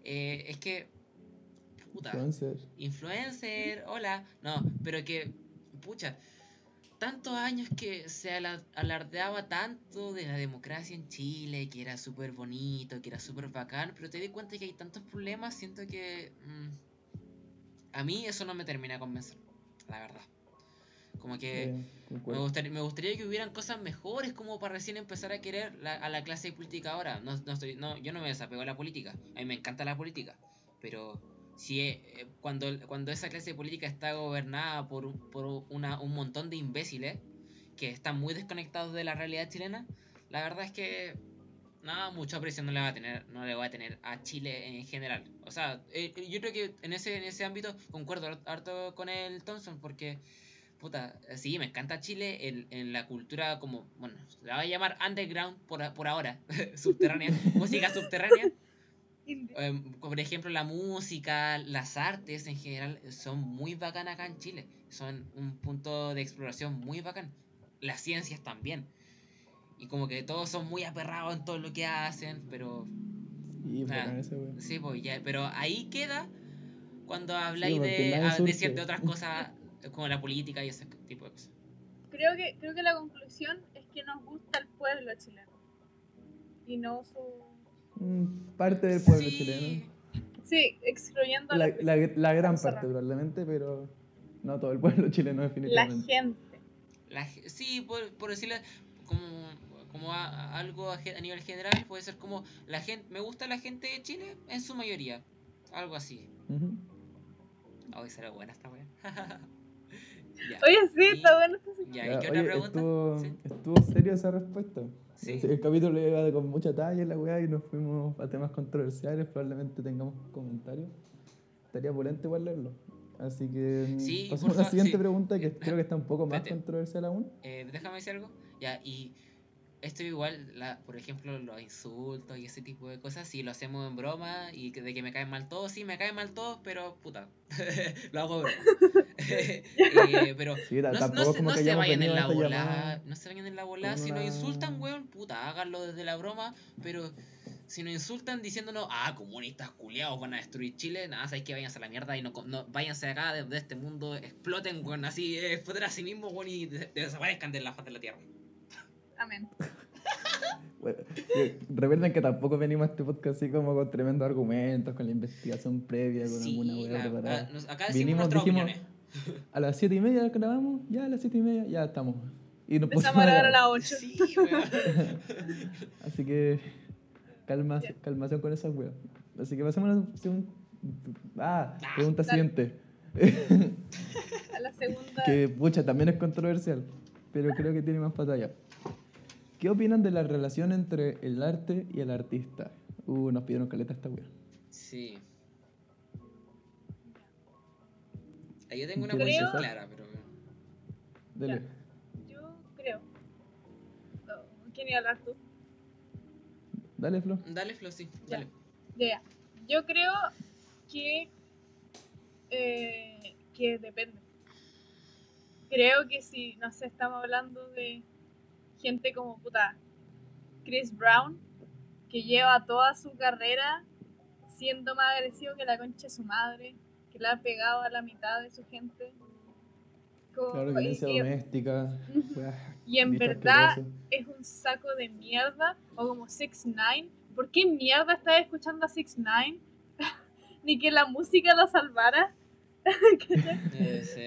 eh, es que, puta, Influencer. influencer, hola, no, pero que, pucha, tantos años que se ala- alardeaba tanto de la democracia en Chile, que era súper bonito, que era súper bacán, pero te di cuenta que hay tantos problemas, siento que mm, a mí eso no me termina de convencer, la verdad. Como que me, gustaría, me gustaría que hubieran cosas mejores como para recién empezar a querer la- a la clase política ahora. No, no estoy, no, yo no me desapego a la política, a mí me encanta la política, pero si eh, eh, cuando, cuando esa clase política está gobernada por, por una, un montón de imbéciles que están muy desconectados de la realidad chilena, la verdad es que nada, mucha presión no le va a tener, no le va a tener a Chile en general. O sea, eh, yo creo que en ese, en ese ámbito concuerdo har- harto con el Thompson, porque puta, sí, me encanta Chile en, en la cultura como, bueno, la voy a llamar underground por, por ahora, (laughs) subterránea, (laughs) música subterránea. Em, por ejemplo, la música, las artes en general son muy bacanas acá en Chile. Son un punto de exploración muy bacán. Las ciencias también. Y como que todos son muy aperrados en todo lo que hacen, pero Y Ah. bacán ese sí, pues ya, pero ahí queda cuando habláis porque de, ah, de surge. ciertas otras (laughs) cosas como la política y ese tipo de cosas. Creo que, creo que la conclusión es que nos gusta el pueblo chileno. Y no su. Mm, Parte del pueblo Sí, chileno. Sí, excluyendo La, la, la, la gran parte probablemente, pero no todo el pueblo (laughs) chileno la definitivamente. gente. La sí, por, por decirle como, como a- a algo a, a nivel general, puede ser como la gente, me gusta la gente de Chile en su mayoría, algo así. Ujú. Hoy será buena esta. (laughs) Ya. Oye, sí, Y- está bueno. Ya, ¿y qué otra pregunta? Estuvo, Sí. estuvo serio esa respuesta. Sí. El capítulo iba con mucha talla la weá y nos fuimos a temas controversiales. Probablemente tengamos comentarios. Estaría polente igual leerlo. Así que mm, Sí, pasamos a la siguiente sí. pregunta que creo que está un poco más Espérate. controversial aún. Eh, déjame decir algo. Ya, y esto igual, la, por ejemplo, los insultos y ese tipo de cosas, si lo hacemos en broma y de que me caen mal todos, sí, me caen mal todos, pero puta, (laughs) lo hago broma. (laughs) Eh, pero Sí, no, no se, no se vayan en la bola, no se vayan en la bola, si nos insultan, weón, puta, háganlo desde la broma, pero si nos insultan diciéndonos, ah, comunistas culiados van a destruir Chile, nada, sabéis que váyanse a la mierda y no, no váyanse de acá, de, de este mundo, exploten, weón, así, eh, exploten a sí mismos, weón, y de- desaparezcan de la faz de la tierra. Amén. (laughs) Bueno, sí, recuerden que tampoco venimos a este podcast así como con tremendos argumentos, con la investigación previa, con Sí, alguna la- preparada. acá decimos Vinimos, dijimos, opiniones. (laughs) a las 7 y media grabamos, ya a las 7 y media ya estamos. Y nos Empezamos pusimos a grabar a las 8. Sí. (laughs) Así que calma, calmación con esas weas. Así que pasemos a la segunda. Ah, Ah, pregunta dale. siguiente. A la segunda. que pucha, también es controversial, pero creo que tiene más batalla. ¿Qué opinan de la relación entre el arte y el artista? Uh, nos pidieron caleta esta wea. Sí. Ah, Yo tengo una ¿Qué posición clara, pero. Dele. Yo creo. Oh, ¿Quién iba a hablar tú? Dale, Flo. Dale, Flo, sí, Ya. dale. Ya, ya. Yo creo que. eh, que depende. Creo que si, no sé, estamos hablando de gente como puta Chris Brown, que lleva toda su carrera siendo más agresivo que la concha de su madre, que le ha pegado a la mitad de su gente. Como- Claro, violencia y- doméstica. Y en verdad asqueroso. es un saco de mierda, o como 6 9 ¿Por qué mierda estás escuchando a 6 9 (laughs) Ni que la música lo salvara. (laughs) Sí.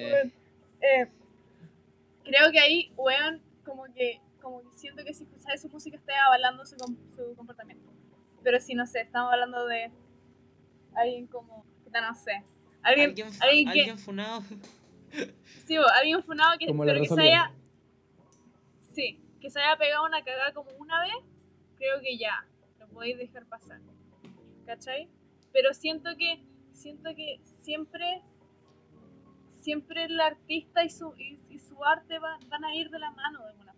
Eh, creo que ahí, weón, como que, como que siento que si escucháis su música está avalando su, su comportamiento. Pero si no sé, estamos hablando de alguien como, no sé. Alguien, ¿Alguien, alguien que, alguien funado. (laughs) sí, bo, alguien funado que, pero que se haya, sí, que se haya pegado una cagada como una vez, creo que ya, lo podéis dejar pasar. ¿Cachai? Pero siento que, siento que siempre, siempre el artista y su, y, y su arte va- van a ir de la mano de alguna.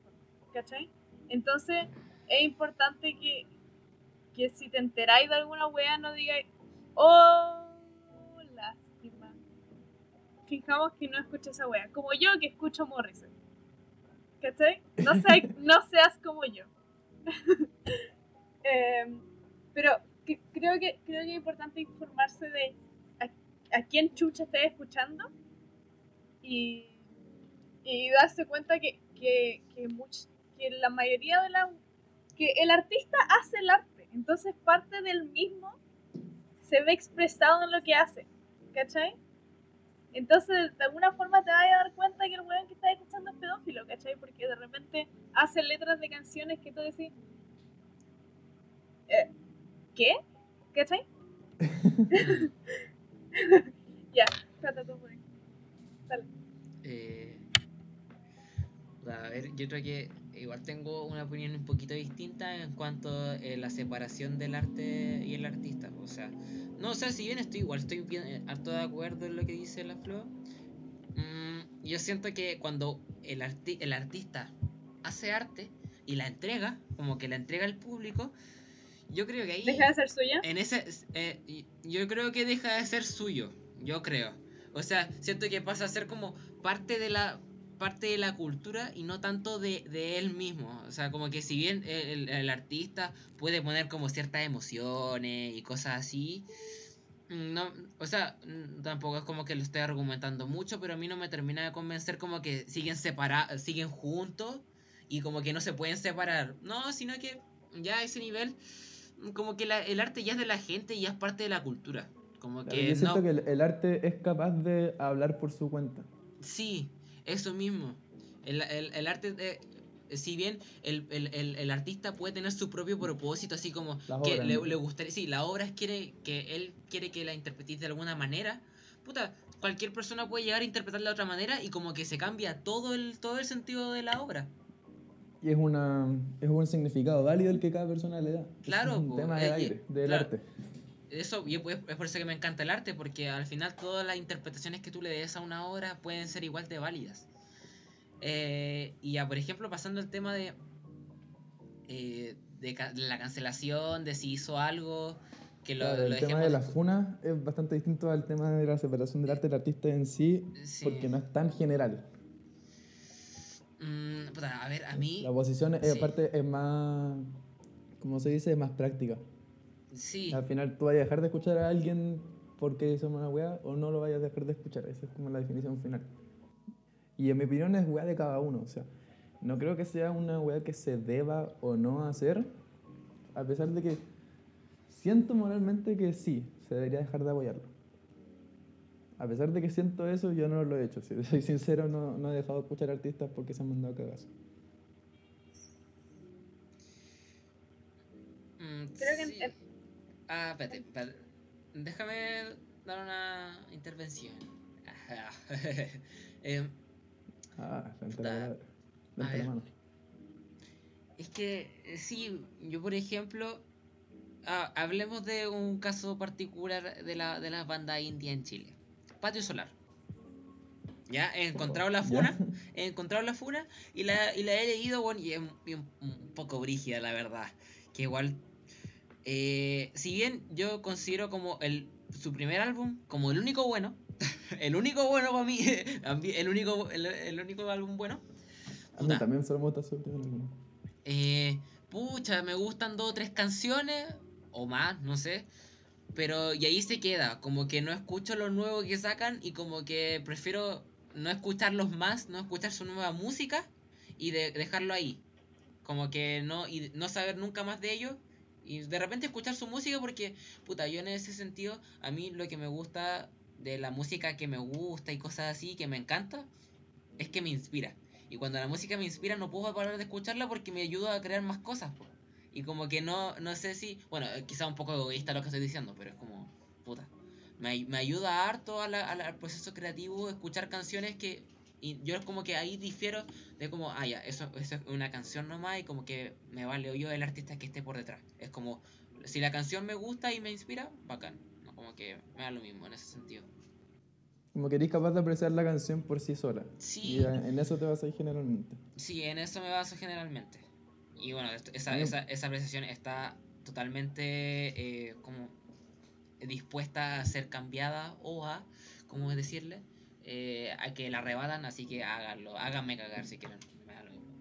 ¿Cachai? Entonces, es importante que, que si te enteráis de alguna wea no digáis, oh, lástima. Fijamos que no escuché esa wea. Como yo que escucho Morrison. ¿Cachai? No, (laughs) sé, no seas como yo. (laughs) Em, pero que- creo, que, creo que es importante informarse de a, a quién chucha estés escuchando y, y darse cuenta que, que, que, much- que la mayoría de la... que el artista hace el arte, entonces parte del mismo se ve expresado en lo que hace, ¿cachai? Entonces, de alguna forma te vas a dar cuenta que el weón que estás escuchando es pedófilo, ¿cachai? Porque de repente hace letras de canciones que tú decís, eh, ¿qué? ¿Cachai? (laughs) ya, trata tú, weón. Dale. Eh, a ver, yo creo que igual tengo una opinión un poquito distinta en cuanto a eh, la separación del arte y el artista. O sea, no, o sea, si bien estoy igual, estoy bien, eh, harto de acuerdo en lo que dice la Flo. mm, yo siento que cuando el, arti- el artista hace arte y la entrega, como que la entrega al público, yo creo que ahí... ¿Deja de ser suya? En ese, eh, yo creo que deja de ser suyo, yo creo. O sea, siento que pasa a ser como parte de la parte de la cultura y no tanto de, de él mismo. O sea, como que si bien el, el artista puede poner como ciertas emociones y cosas así, no, o sea, mm, tampoco es como que lo estoy argumentando mucho, pero a mí no me termina de convencer como que siguen separados, siguen juntos y como que no se pueden separar. No, sino que ya a ese nivel como que la- el arte ya es de la gente y ya es parte de la cultura. Como que yo siento no. que el, el arte es capaz de hablar por su cuenta. Sí, eso mismo. El, el- el arte, de- si bien el, el- el- el artista puede tener su propio propósito, así como Las que obras, le, ¿no? le gustaría, sí, la obra quiere que él quiere que la interpretes de alguna manera, puta, cualquier persona puede llegar a interpretarla de otra manera y como que se cambia todo el, todo el sentido de la obra. Y es, una, es un significado válido el que cada persona le da. Claro, Es un po, tema eh, del y- aire, del claro. arte. Eso, y es por eso que me encanta el arte, porque al final todas las interpretaciones que tú le des a una obra pueden ser igual de válidas. Eh, y ya, por ejemplo, pasando al tema de, eh, de, la cancelación, de si hizo algo, que lo, Claro, lo el tema de las funas es bastante distinto al tema de la separación del arte del artista en sí, Sí. porque no es tan general. Mm, a ver, a mí, La posición, eh, Sí. aparte, es más, como se dice, es más práctica. Sí, Al final, tú vas a dejar de escuchar a alguien porque hizo una weá o no lo vayas a dejar de escuchar. Esa es como la definición final. Y en mi opinión es weá de cada uno. O sea, no creo que sea una weá que se deba o no hacer, a pesar de que siento moralmente que sí, se debería dejar de apoyarlo. A pesar de que siento eso, yo no lo he hecho. Si soy sincero, no, no he dejado de escuchar artistas porque se han mandado cagazo. mm, Creo que en- sí. Ah, espérate, espérate. déjame dar una intervención. Ajá. (laughs) Em, Ah. Es que eh, sí, yo por ejemplo, ah, hablemos de un caso particular de la, de las bandas indias en Chile. Patio Solar. Ya, he encontrado la funa, (laughs) he encontrado la funa y la, y la he leído, bueno, y es un- un poco brígida, la verdad. Que igual, eh, si bien yo considero como el, su primer álbum como el único bueno, (laughs) el único bueno (laughs) para mí, el único, el, el único álbum bueno, A mí también solo me gusta su primer álbum. eh, pucha, me gustan dos o tres canciones, o más, no sé. Pero y ahí se queda, como que no escucho lo nuevo que sacan y como que prefiero no escucharlos más, no escuchar su nueva música y de- dejarlo ahí. Como que no, y no saber nunca más de ellos y de repente escuchar su música porque, puta, yo en ese sentido, a mí lo que me gusta de la música que me gusta y cosas así, que me encanta, es que me inspira. Y cuando la música me inspira no puedo parar de escucharla porque me ayuda a crear más cosas. po. Y como que no, no sé si, bueno, eh, quizá un poco egoísta lo que estoy diciendo, pero es como, puta, me, me ayuda harto a la- a la- al proceso creativo escuchar canciones que, y yo es como que ahí difiero de como, ah, ya, eso, eso es una canción nomás y como que me vale yo el artista que esté por detrás. Es como, si la canción me gusta y me inspira, bacán. No, como que me da lo mismo en ese sentido. Como que eres capaz de apreciar la canción por sí sola. Sí. Y en eso te vas a ir generalmente. Sí, en eso me baso generalmente. Y bueno, esa, esa, esa apreciación está totalmente eh, como dispuesta a ser cambiada o a, ¿cómo decirle? Eh, a que la rebatan, así que háganlo, háganme cagar si quieren. Me da lo mismo.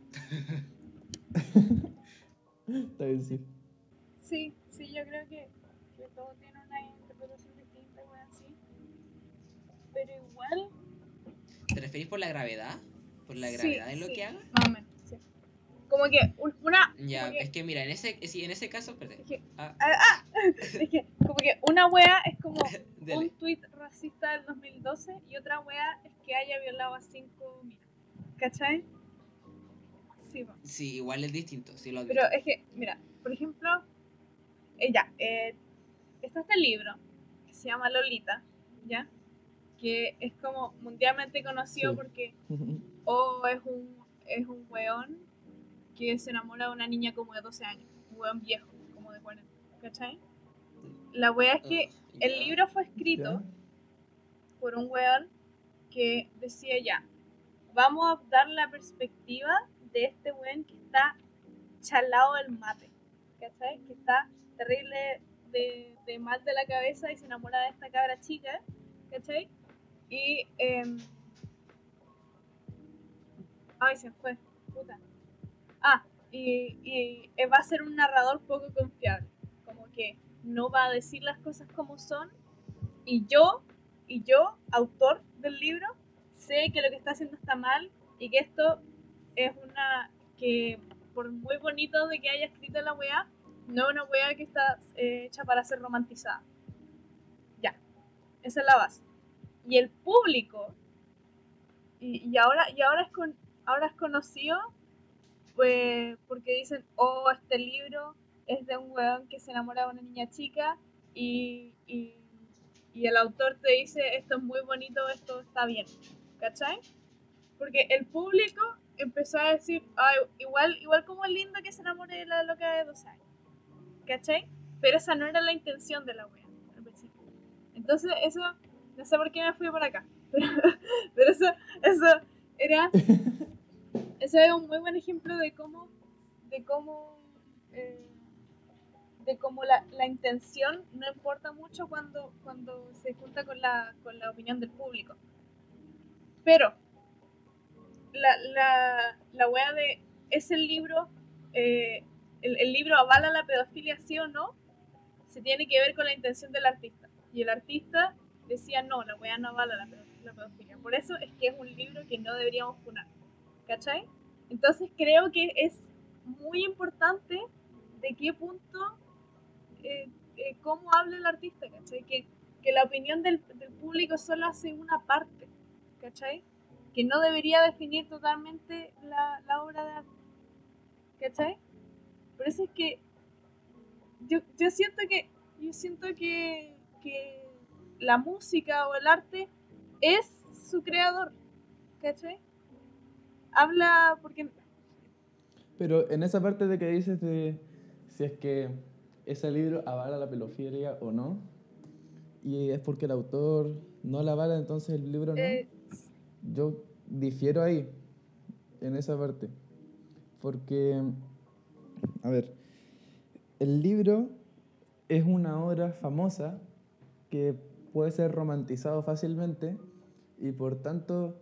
(laughs) Está bien, sí. Sí, sí, yo creo que, que todo tiene una interpretación distinta, weón, sí. Pero igual, ¿Te referís por la gravedad? por la Sí, gravedad de lo sí, que haga. Más o menos, sí. Como que un- una. Ya, que- es que mira, en ese, en ese caso, espérate. Es que- Ah, ah, ah, (laughs) es que, como que una wea es como (laughs) un tweet racista del 2012 y otra wea es que haya violado a cinco minas. ¿Cachai? Sí, po. Sí, igual es distinto, sí lo pero es que, mira, por ejemplo, eh, ya, eh, está este libro que se llama Lolita, ¿ya? Que es como mundialmente conocido Sí. porque (laughs) o es un, es un weón que se enamora de una niña como de 12 años, un weón viejo, como de 40, ¿cachai? La wea es que Ah, el libro fue escrito por un weón que decía ya, vamos a dar la perspectiva de este weón que está chalado del mate, ¿cachai? Que está terrible de, de mal de la cabeza y se enamora de esta cabra chica, ¿cachai? Y... em, Ay, se fue, puta. Ah, y, y eh, va a ser un narrador poco confiable, como que no va a decir las cosas como son y yo, y yo, autor del libro, sé que lo que está haciendo está mal y que esto es una que por muy bonito de que haya escrito la weá, no una weá que está eh, hecha para ser romantizada. Ya, esa es la base. Y el público, y, y ahora, y ahora, es con, ahora es conocido pues, porque dicen, oh, este libro es de un weón que se enamora de una niña chica y, y, y el autor te dice, esto es muy bonito, esto está bien, ¿cachai? Porque el público empezó a decir, "Ay, igual, igual como es lindo que se enamore de la loca de dos años, ¿cachai? Pero esa no era la intención de la wea al principio. Entonces eso, no sé por qué me fui por acá, (laughs) pero, pero eso, eso era, (laughs) eso es un muy buen ejemplo de cómo, de cómo, eh, de cómo la, intención no importa mucho cuando, cuando se junta con la, con la opinión del público. Pero la, la, la wea de ¿es el libro, eh, el, el libro avala la pedofilia sí o no? Se tiene que ver con la intención del artista. Y el artista decía no, la wea no avala la pedofilia. Por eso es que es un libro que no deberíamos funar. ¿Cachai? Entonces creo que es muy importante de qué punto, eh, eh, cómo habla el artista, ¿cachai? Que, que la opinión del, del público solo hace una parte, ¿cachai? Que no debería definir totalmente la, la obra de arte, ¿cachai? Por eso es que yo, yo siento que, yo siento que, que la música o el arte es su creador, ¿cachai? Habla porque Pero en esa parte de que dices de si es que ese libro avala la pedofilia o no, y es porque el autor no la avala, entonces el libro no. eh, Yo difiero ahí, en esa parte. Porque, a ver, el libro es una obra famosa que puede ser romantizado fácilmente y por tanto,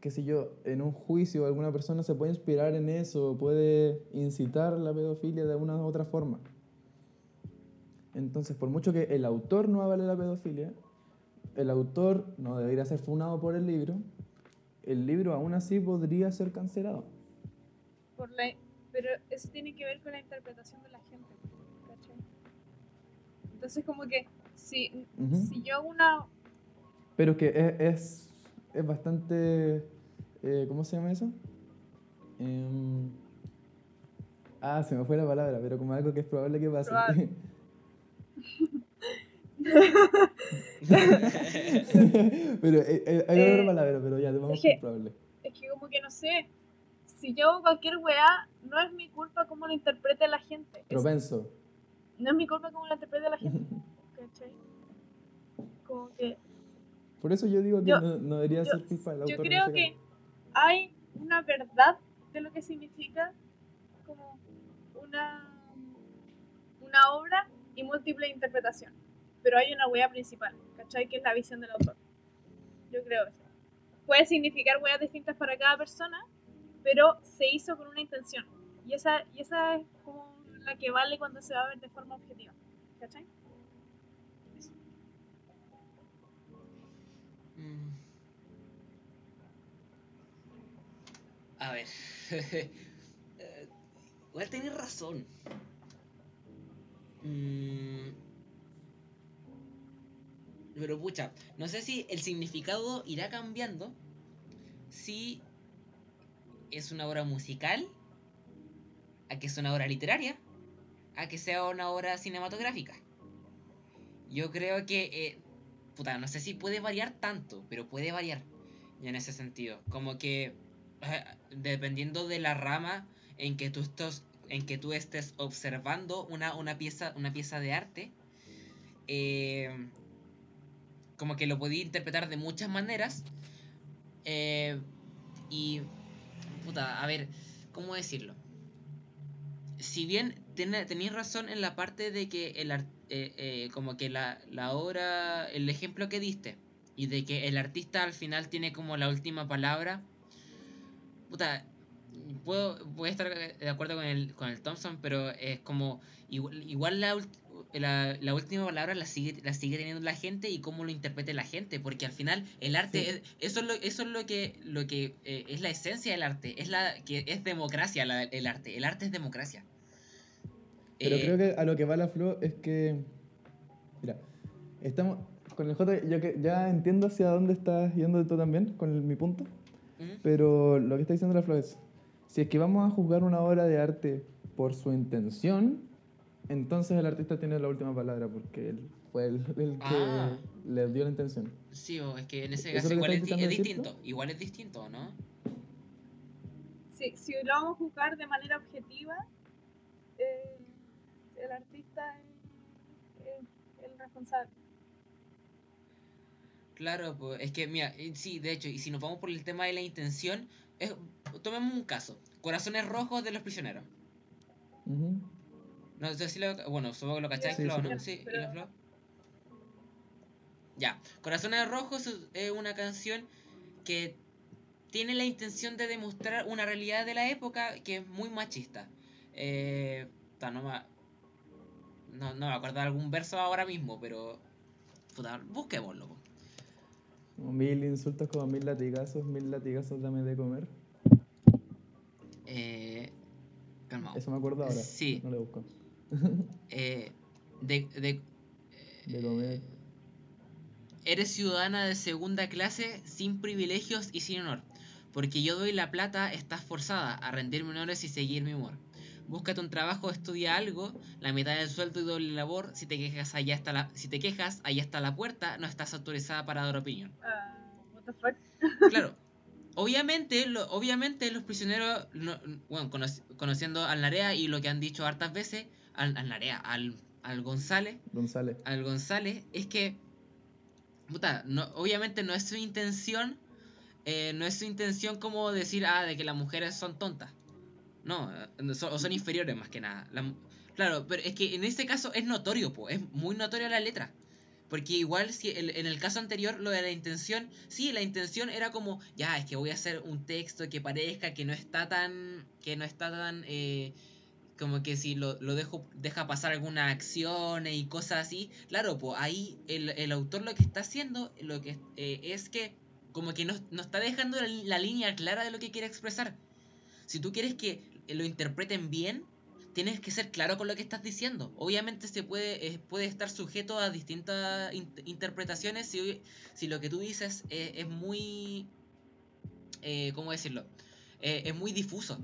qué sé yo, en un juicio alguna persona se puede inspirar en eso, puede incitar la pedofilia de una u otra forma. Entonces, por mucho que el autor no avale la pedofilia, el autor no debería ser funado por el libro, el libro aún así podría ser cancelado. por la, pero eso tiene que ver con la interpretación de la gente, ¿cachai? Entonces como que si, Ujú. si yo una Pero que es, es, es bastante... eh, ¿Cómo se llama eso? Em, ah, se me fue la palabra, pero como algo que es probable que pase. Probable. (laughs) pero eh, eh, hay Eh, otra palabra, pero ya, te vamos es que- probable. es que como que no sé, si yo hago cualquier weá, no es mi culpa cómo lo interprete la gente. Propenso. no es mi culpa cómo lo interprete la gente, (laughs) ¿cachai? Como que Por eso yo digo que Yo- no, no debería yo- ser culpa del autor. yo creo que hay una verdad de lo que significa como una, una obra y múltiples interpretaciones. Pero hay una wea principal, ¿cachai? Que es la visión del autor. Yo creo eso. Puede significar weas distintas para cada persona, pero se hizo con una intención. Y esa, y esa es como la que vale cuando se va a ver de forma objetiva. ¿Cachai? A ver. (laughs) Eh, Igual tenés razón. Mm. Pero pucha, no sé si el significado irá cambiando si es una obra musical, a que es una obra literaria, a que sea una obra cinematográfica. Yo creo que, eh, puta, no sé si puede variar tanto, pero puede variar en ese sentido. Como que, eh, dependiendo de la rama en que tú estés, en que tú estés observando una, pieza, una pieza de arte, eh, como que lo podía interpretar de muchas maneras. eh, y, puta, a ver, ¿cómo decirlo? Si bien tenéis razón en la parte de que el ar- eh, eh, como que la, la obra, el ejemplo que diste, y de que el artista al final tiene como la última palabra, puta, puedo, voy a estar de acuerdo con el, con el Thompson, pero es como, igual, igual la, la, la última palabra la sigue, la sigue teniendo la gente y cómo lo interprete la gente, porque al final el arte, Sí. es- eso es lo, eso es lo que, lo que eh, es la esencia del arte, es la que es democracia la- el arte, el arte es democracia. Pero Eh, creo que a lo que va la Flo es que. Mira, estamos. Con el J, yo que ya entiendo hacia dónde estás yendo tú también, con el- mi punto. ¿Mm? Pero lo que está diciendo la Flo es: si es que vamos a juzgar una obra de arte por su intención, entonces el artista tiene la última palabra, porque él fue el, el que Ah. le dio la intención. Sí, o es que en ese ¿Eso es caso igual es, di- es distinto, igual es distinto, ¿no? Sí, si lo vamos a juzgar de manera objetiva, el artista es, es el responsable. Claro, pues es que, mira, eh, sí, de hecho, y si nos vamos por el tema de la intención, es, tomemos un caso, Corazones Rojos de los Prisioneros. Ujú. No sé si lo, bueno, supongo que lo cacháis, Sí, Flo, sí. ¿no? Sí, ¿y Pero- la Flo? Ya, Corazones Rojos es- una canción que tiene la intención de demostrar una realidad de la época que es muy machista. Eh, no, no, no me acuerdo de algún verso ahora mismo, pero puta, busquémoslo. Como mil insultos, como mil latigazos, mil latigazos, dame de comer. Eh, calmado. Eso me acuerdo ahora. Sí. No lo busco. (laughs) Eh, de, de- De comer. Eres ciudadana de segunda clase sin privilegios y sin honor. Porque yo doy la plata, estás forzada a rendirme honores y seguir mi humor. Búscate un trabajo, estudia algo, la mitad del sueldo y doble labor. Si te quejas, allá está la, si te quejas, allá está la puerta, no estás autorizada para dar opinión. Ah, what the fuck. (laughs) Claro. Obviamente, lo- obviamente los prisioneros, no- bueno, conoc- conociendo al Narea y lo que han dicho hartas veces, al, al Narea, al, al González, González. al González es que, puta, no, obviamente no es su intención, eh, no es su intención como decir, ah, de que las mujeres son tontas. No, eh, son, son inferiores más que nada. Claro, pero es que en este caso es notorio, po, es muy notoria la letra. Porque igual si el- en el caso anterior lo de la intención, sí, la intención era como, ya, es que voy a hacer un texto que parezca que no está tan, que no está tan, eh, como que si lo, lo dejo, deja pasar algunas acciones y cosas así, claro, pues ahí el, el autor lo que está haciendo lo que eh, es que como que no, no está dejando la línea clara de lo que quiere expresar. Si tú quieres que lo interpreten bien, tienes que ser claro con lo que estás diciendo. Obviamente se puede, puede estar sujeto a distintas in- interpretaciones si, si lo que tú dices es muy... Eh, ¿Cómo decirlo? Eh, es muy difuso.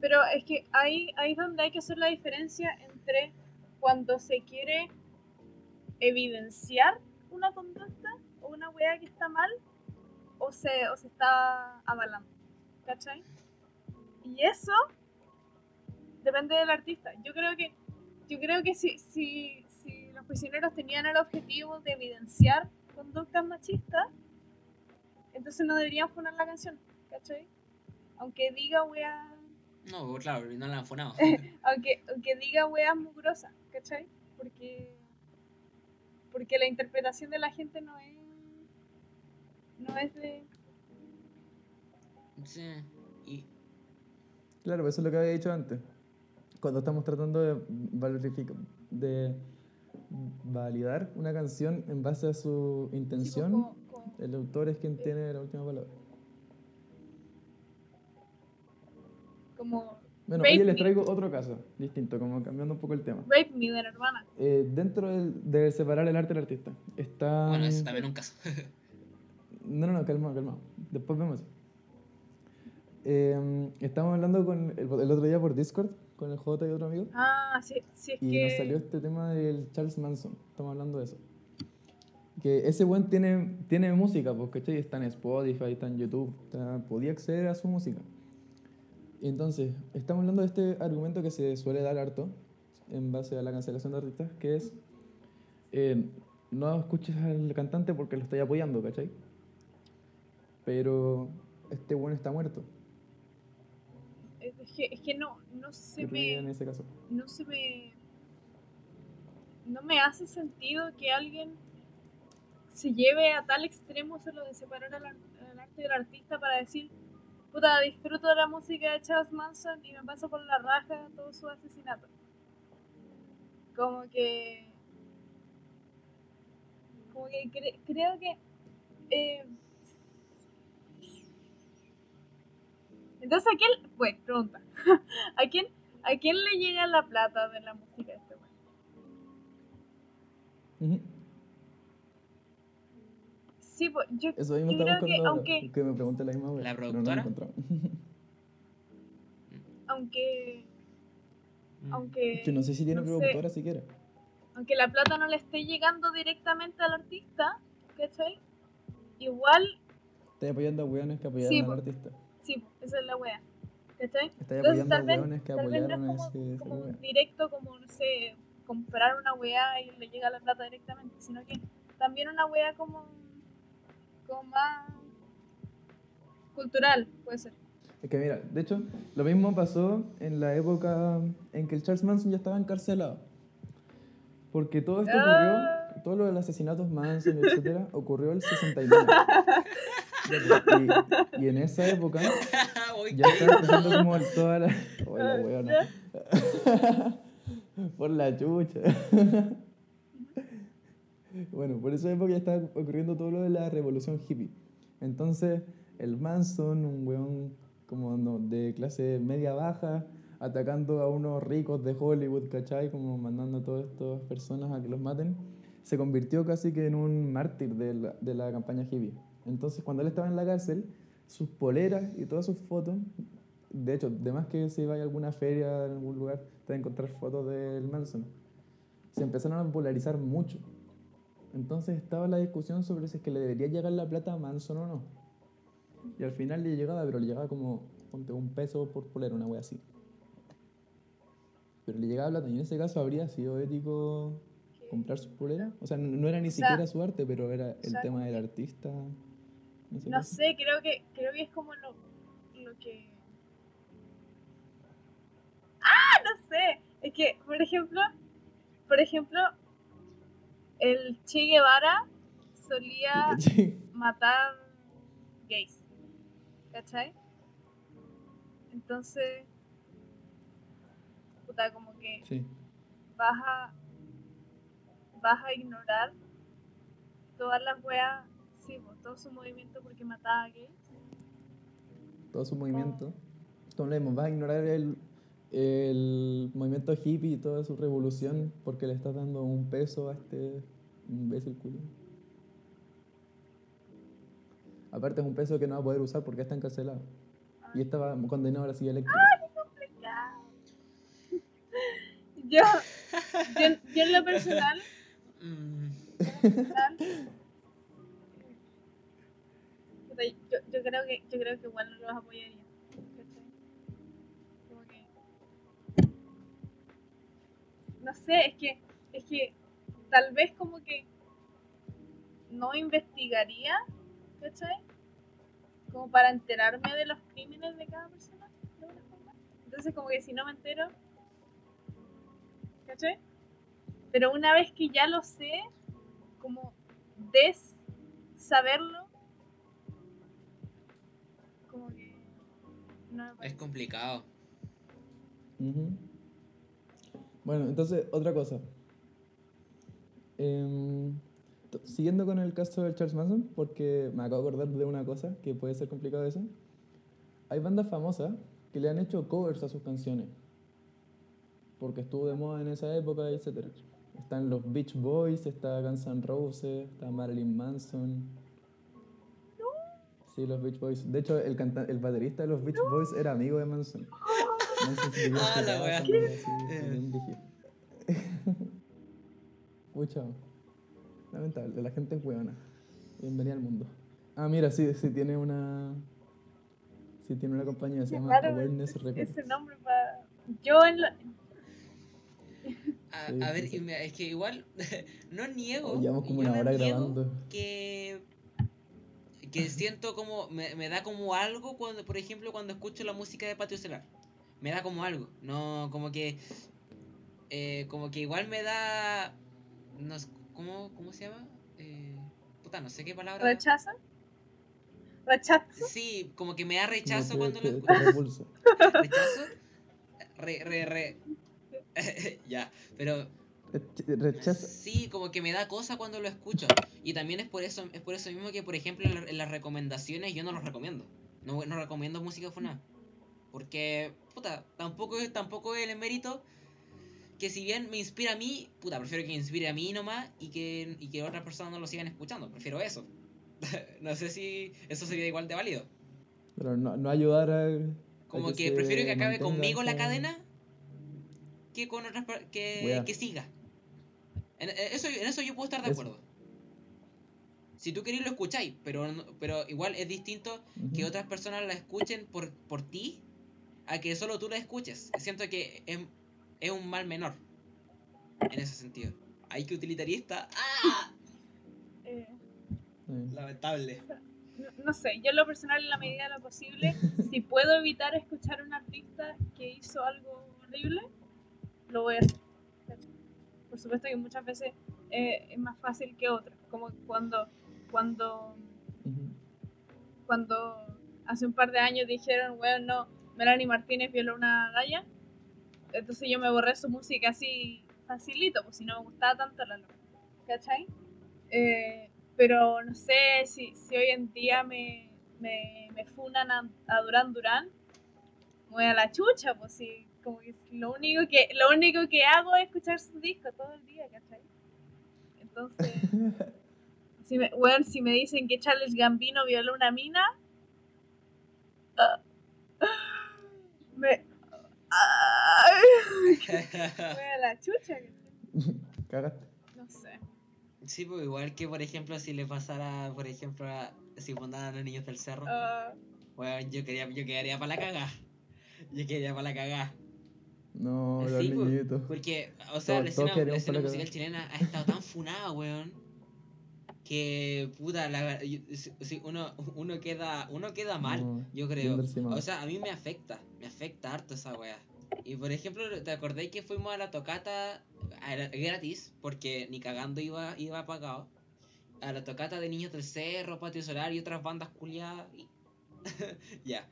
Pero es que ahí, ahí es donde hay que hacer la diferencia entre cuando se quiere evidenciar una conducta o una wea que está mal o se, o se está avalando. ¿Cachai? Y eso depende del artista. Yo creo que, yo creo que si, si, si los prisioneros tenían el objetivo de evidenciar conductas machistas, entonces no deberían poner la canción. ¿Cachai? Aunque diga wea No, claro, no la han fonado. (laughs) aunque, aunque diga weas mugrosas, ¿cachai? Porque, porque la interpretación de la gente no es, no es de... sí. Claro, eso es lo que había dicho antes. Cuando estamos tratando de, valorific- de validar una canción en base a su intención, Sí, pues, como- como- el autor es quien tiene la última palabra. Como Bueno, hoy les Me. traigo otro caso, distinto, como cambiando un poco el tema. Rape Me de Nirvana. Eh, dentro del- de separar el arte del artista, está... Bueno, eso también es un caso. No, no, no, calma, calma. Después vemos eso. Eh, estamos hablando con el, el otro día por Discord, con el J y otro amigo, Ah, sí, sí es y que. nos salió este tema del Charles Manson. Estamos hablando de eso. Que ese buen tiene, tiene música, ¿cachai? Está en Spotify, está en YouTube, está- podía acceder a su música. Y entonces, estamos hablando de este argumento que se suele dar harto en base a la cancelación de artistas, que es eh, no escuches al cantante porque lo estoy apoyando, ¿cachai? Pero este buen está muerto. Es que, es que no, no se ¿Qué opinaría en me. ese caso? No se me. No me hace sentido que alguien se lleve a tal extremo solo de separar al, al arte del artista para decir, puta, disfruto de la música de Charles Manson y me paso por la raja todo su asesinato. Como que. Como que cre- creo que. eh, entonces, ¿a quién? Bueno, pregunta. (laughs) ¿A quién, ¿A quién le llega la plata de la música de este weón? Ujú. Sí, pues yo Eso mismo creo estaba que ahora, aunque- que me pregunté la misma vez. ¿La pero no productora? (laughs) aunque Mm. aunque que no sé si tiene no sé. productora siquiera. aunque la plata no le esté llegando directamente al artista, ¿cachai? Igual, Estoy apoyando a hueones que apoyaron Sí, al po. artista. Sí, esa es la wea, ¿cachai? Estoy Entonces apoyando a tal vez, que tal vez no es como, ese, esa como wea. directo, como, no sé, comprar una wea y le llega la plata directamente, sino que también una wea como, como más cultural, puede ser. Es que mira, de hecho, lo mismo pasó en la época en que el Charles Manson ya estaba encarcelado. Porque todo esto Ah. ocurrió, todo lo de los asesinatos Manson, etcétera, ocurrió el 69. (laughs) Y, y en esa época (laughs) ya estaba empezando como toda la... (laughs) Oye, la weona. (laughs) Por la chucha. bueno, por esa época ya estaba ocurriendo todo lo de la revolución hippie. Entonces, el Manson, un weón como no, de clase media baja, atacando a unos ricos de Hollywood, ¿cachai? Como mandando a todas estas personas a que los maten, se convirtió casi que en un mártir de la, de la campaña hippie. Entonces, cuando él estaba en la cárcel, sus poleras y todas sus fotos, de hecho, de más que si vaya a alguna feria en algún lugar, te vas a encontrar fotos del Manson, se empezaron a polarizar mucho. Entonces estaba la discusión sobre si es que le debería llegar la plata a Manson o no. Y al final le llegaba, pero le llegaba como, ponte un peso por polera, una wea así. Pero le llegaba plata y en ese caso habría sido ético comprar su polera. O sea, no era ni O sea, siquiera su arte, pero era el sea, tema del artista. No sé, creo que, creo que es como lo, lo que... ¡Ah! No sé. Es que, por ejemplo, por ejemplo, el Che Guevara solía matar gays. ¿Cachai? Entonces, puta, como que Sí. vas a vas a ignorar todas las weas, sí, pues, todo su movimiento porque mataba a gays. todo su movimiento. Como le decimos, vas a ignorar el, el movimiento hippie y toda su revolución porque le estás dando un peso a este imbécil culo. Aparte es un peso que no va a poder usar porque está encarcelado. Y estaba condenado a la silla eléctrica. Ya. (laughs) Yo, yo, yo en lo personal, (laughs) Mm, personal, yo, yo creo que yo creo que igual no los apoyaría. Como que no sé, es que es que tal vez como que no investigaría, ¿cachai? Como para enterarme de los crímenes de cada persona, de forma. Entonces como que si no me entero, ¿cachai? Pero una vez que ya lo sé, como des saberlo, no es complicado. Ujú. Bueno, entonces, otra cosa. Em, siguiendo con el caso de Charles Manson, porque me acabo de acordar de una cosa que puede ser complicado eso. Hay bandas famosas que le han hecho covers a sus canciones. Porque estuvo de moda en esa época, etc. Están los Beach Boys, está Guns N' Roses, está Marilyn Manson. Sí, los Beach Boys. De hecho, el, canta- el baterista de los Beach Boys era amigo de Manson. Manson se Ah, la wea. Eh. (laughs) Pucha. Lamentable, la gente es hueona. Bienvenida al mundo. Ah, mira, sí, sí tiene una. Sí tiene una compañía, se llama raro Awareness Records. ese nombre para. Yo en la. A, Sí, a ver, sí. es que igual (laughs) no niego. Llevamos como una hora niego grabando. Que, que siento como. Me, me da como algo cuando, por ejemplo, cuando escucho la música de Patio Celar. Me da como algo. No, como que. eh, como que igual me da. No, ¿cómo, ¿Cómo se llama? Eh, puta, no sé qué palabra. ¿Rechazo? ¿Rechazo? Sí, como que me da rechazo te- cuando te- lo escucho. (laughs) ¿Rechazo? Re, re, re. (laughs) ya, pero Rechaza. Sí, como que me da cosa cuando lo escucho. Y también es por eso, es por eso mismo que, por ejemplo, en, la- en las recomendaciones yo no los recomiendo. No, no recomiendo música funada. Porque, puta, tampoco es, tampoco es el mérito que si bien me inspira a mí, puta, prefiero que me inspire a mí nomás y que, y que otras personas no lo sigan escuchando. Prefiero eso. (laughs) no sé si eso sería igual de válido. Pero no, no ayudar a. a Como que, prefiero que acabe conmigo la cadena que con otras que, Wea. que siga. En, en eso, en eso yo puedo estar de acuerdo. Si tú queréis lo escucháis, pero, pero igual es distinto Ujú. que otras personas la escuchen por, por ti a que solo tú la escuches. Siento que es, es un mal menor en ese sentido. Hay que utilitarista. ¡Ah! Eh, Eh, Lamentable. no, no sé, yo en lo personal, en la medida de lo posible, (laughs) si puedo evitar escuchar a un artista que hizo algo horrible, lo voy a hacer. Por supuesto que muchas veces eh, es más fácil que otras, como cuando, cuando, cuando hace un par de años dijeron, bueno, no, Melanie Martínez violó una galla, entonces yo me borré su música así facilito, pues si no me gustaba tanto la loca, ¿cachai? Eh, pero no sé si, si hoy en día me, me, me funan a, a Durán Durán, voy a la chucha, pues si como que lo único que lo único que hago es escuchar su disco todo el día, ¿cachai? Entonces, (laughs) si me, weón, si me dicen que Charles Gambino violó una mina, ah, me, ay, (laughs) me voy a la chucha. Cagaste. no sé. Sí, pues igual que, por ejemplo, si le pasara, por ejemplo, a, si fundaran a los niños del cerro. ah, Bueno, yo quería, yo quedaría para la cagá. Yo quedaría para la cagá. No, los Sí, pues, niñitos. Porque, o sea, Todos- la escena, la escena musical chilena ha estado tan funada, weón. Que, puta, la, uno, uno queda uno queda mal, No, yo creo. O sea, a mí me afecta, me afecta harto esa weá. Y por ejemplo, ¿te acordáis que fuimos a la tocata gratis? Porque ni cagando iba, iba pagado. A la tocata de Niños del Cerro, Patio Solar y otras bandas culiadas. y- (laughs) ya.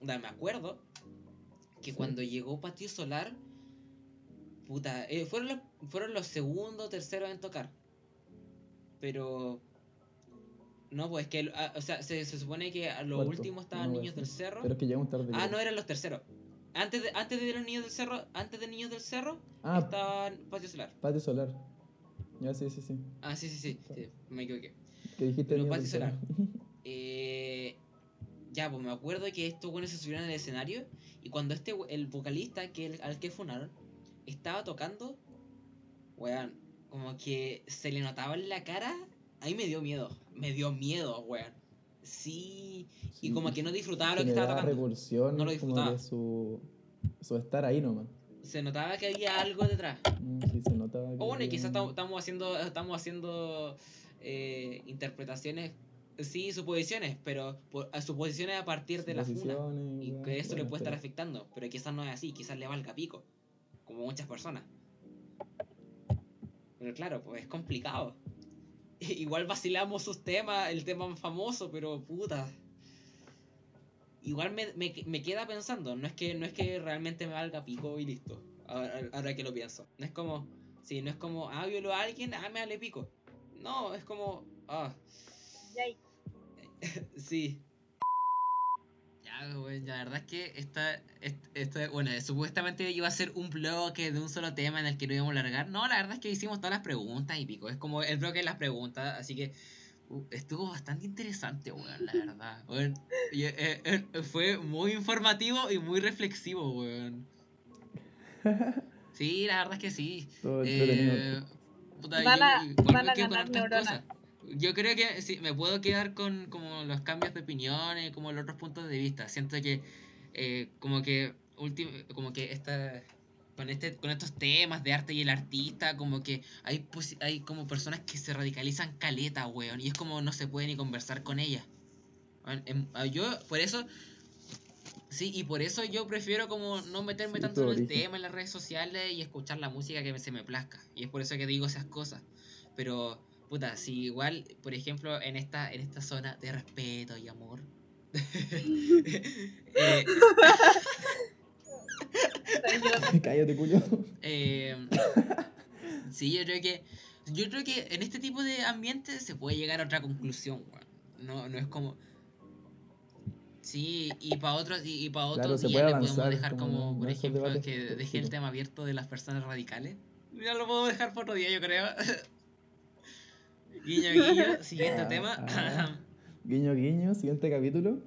Da, me acuerdo que Sí. cuando llegó Patio Solar, puta, eh, fueron, los, fueron los segundos, terceros en tocar. Pero. No, pues que, ah, o sea, se, se supone que a lo Cuarto, último estaban Niños del Cerro. Pero es que llegamos tarde. Ah, no, eran los terceros. Antes de, antes de los niños del cerro, antes de niños del cerro, Ah, estaban Patio Solar. patio solar. Ya, sí, sí, sí. Ah, sí, sí, sí, sí, me equivoqué. Dijiste Pero patio solar. (laughs) Eh, ya, pues me acuerdo que estos buenos se subieron al escenario y cuando este, el vocalista que el- al que funaron, estaba tocando, weón, como que se le notaba en la cara, ahí me dio miedo, me dio miedo, weón. Sí, y como que no disfrutaba lo que estaba tocando. No lo como disfrutaba. de su, su estar ahí nomás. Se notaba que había algo detrás. Mm, Sí, se notaba. que O bueno, y había quizás estamos haciendo, estamos haciendo eh, interpretaciones, sí, suposiciones, pero por- a suposiciones a partir de la funa. Y que eso le puede estar afectando, pero quizás no es así, quizás le valga pico, como muchas personas. Pero claro, pues es complicado. (laughs) Igual vacilamos sus temas, el tema más famoso, pero puta. Igual me, me, me queda pensando, no es que no es que realmente me valga pico y listo. Ahora, ahora que lo pienso. No es como, sí, no es como, ah, violó a alguien, ah, me vale pico. No, es como, ah, Y ahí, (laughs) sí. Ya, weón. La verdad es que esta, est- esta, bueno, supuestamente iba a ser un bloque de un solo tema en el que no íbamos a largar. No, la verdad es que hicimos todas las preguntas y pico. Es como el bloque de las preguntas, así que uh, estuvo bastante interesante, weón, la verdad. (laughs) Weón, y, eh, eh, fue muy informativo y muy reflexivo, weón. Sí, la verdad es que sí. Todo. Eh, puta, Van yo a- igual van me a quedo con ganar hartas neuronas. cosas. Yo creo que sí, me puedo quedar con como los cambios de opiniones, como los otros puntos de vista. Siento que eh, como que ultim- como que esta con este con estos temas de arte y el artista, como que hay hay como personas que se radicalizan caleta, weón, y es como no se puede ni conversar con ellas. Em- ah, yo por eso Sí, y por eso yo prefiero como no meterme Sí, tanto en el origen. tema en las redes sociales y escuchar la música que se me plazca. Y es por eso que digo esas cosas. Pero, puta, si igual, por ejemplo, en esta, en esta zona de respeto y amor. (laughs) eh. (laughs) Cállate, culo. eh, sí, yo creo que. Yo creo que en este tipo de ambiente se puede llegar a otra conclusión, weón. No, no es como. Sí, y para otros, y, para Claro, otros puede le podemos dejar como como, por ejemplo, que dejé el tema abierto de las personas radicales. Ya lo puedo dejar por otro día, yo creo. (laughs) guiño, guiño, (laughs) siguiente Ah, tema. ah. (laughs) Guiño, guiño, siguiente capítulo.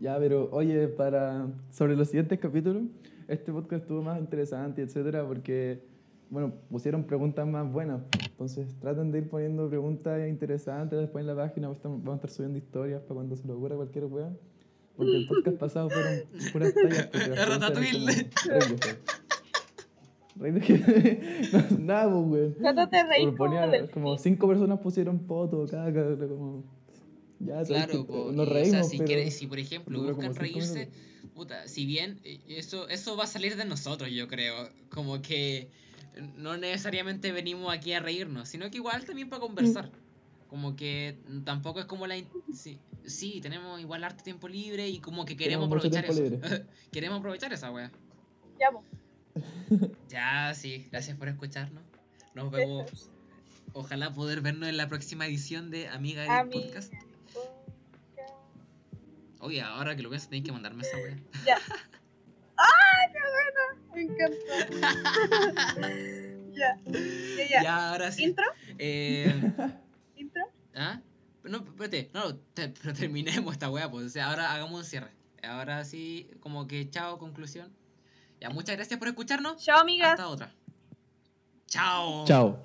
Ya, pero oye, para sobre los siguientes capítulos, este podcast estuvo más interesante, etcétera, porque, bueno, pusieron preguntas más buenas. Entonces, traten de ir poniendo preguntas interesantes después en la página. Vamos a estar- subiendo historias para cuando se les ocurra cualquier wea. Porque el podcast pasado fueron puras tallas. (laughs) Ratatouille. (laughs) no, Nada, pues, weón. Reír Como como ponía- como cinco personas pusieron poto, caca, como... Ya, Claro, que, po, nos y, o sea, reímos, si, pero... quiere- si por ejemplo buscan reírse, minutos. puta, si bien eh, eso, eso va a salir de nosotros, yo creo. Como que no necesariamente venimos aquí a reírnos, sino que igual también para conversar. Como que tampoco es como la... Sí, sí, tenemos igual arte tiempo libre y como que queremos aprovechar eso. (laughs) queremos aprovechar esa wea. Ya. Ya, sí, gracias por escucharnos. Nos vemos. Ojalá poder vernos en la próxima edición de Amiga del Amiga. Podcast. Oye, ahora que lo ves, tenéis que mandarme esa wea. (laughs) Ya. ¡Ah, qué buena! Me encanta. ya. Ya, ya. Ya, ahora sí. ¿Intro? Eh, ¿Intro? ¿Ah? No, espérate, no, te- pero terminemos esta wea, pues. O sea, ahora hagamos un cierre. Ahora sí, como que chao, conclusión. Ya, muchas gracias por escucharnos. Chao, amigas. Hasta otra. Chao. Chao.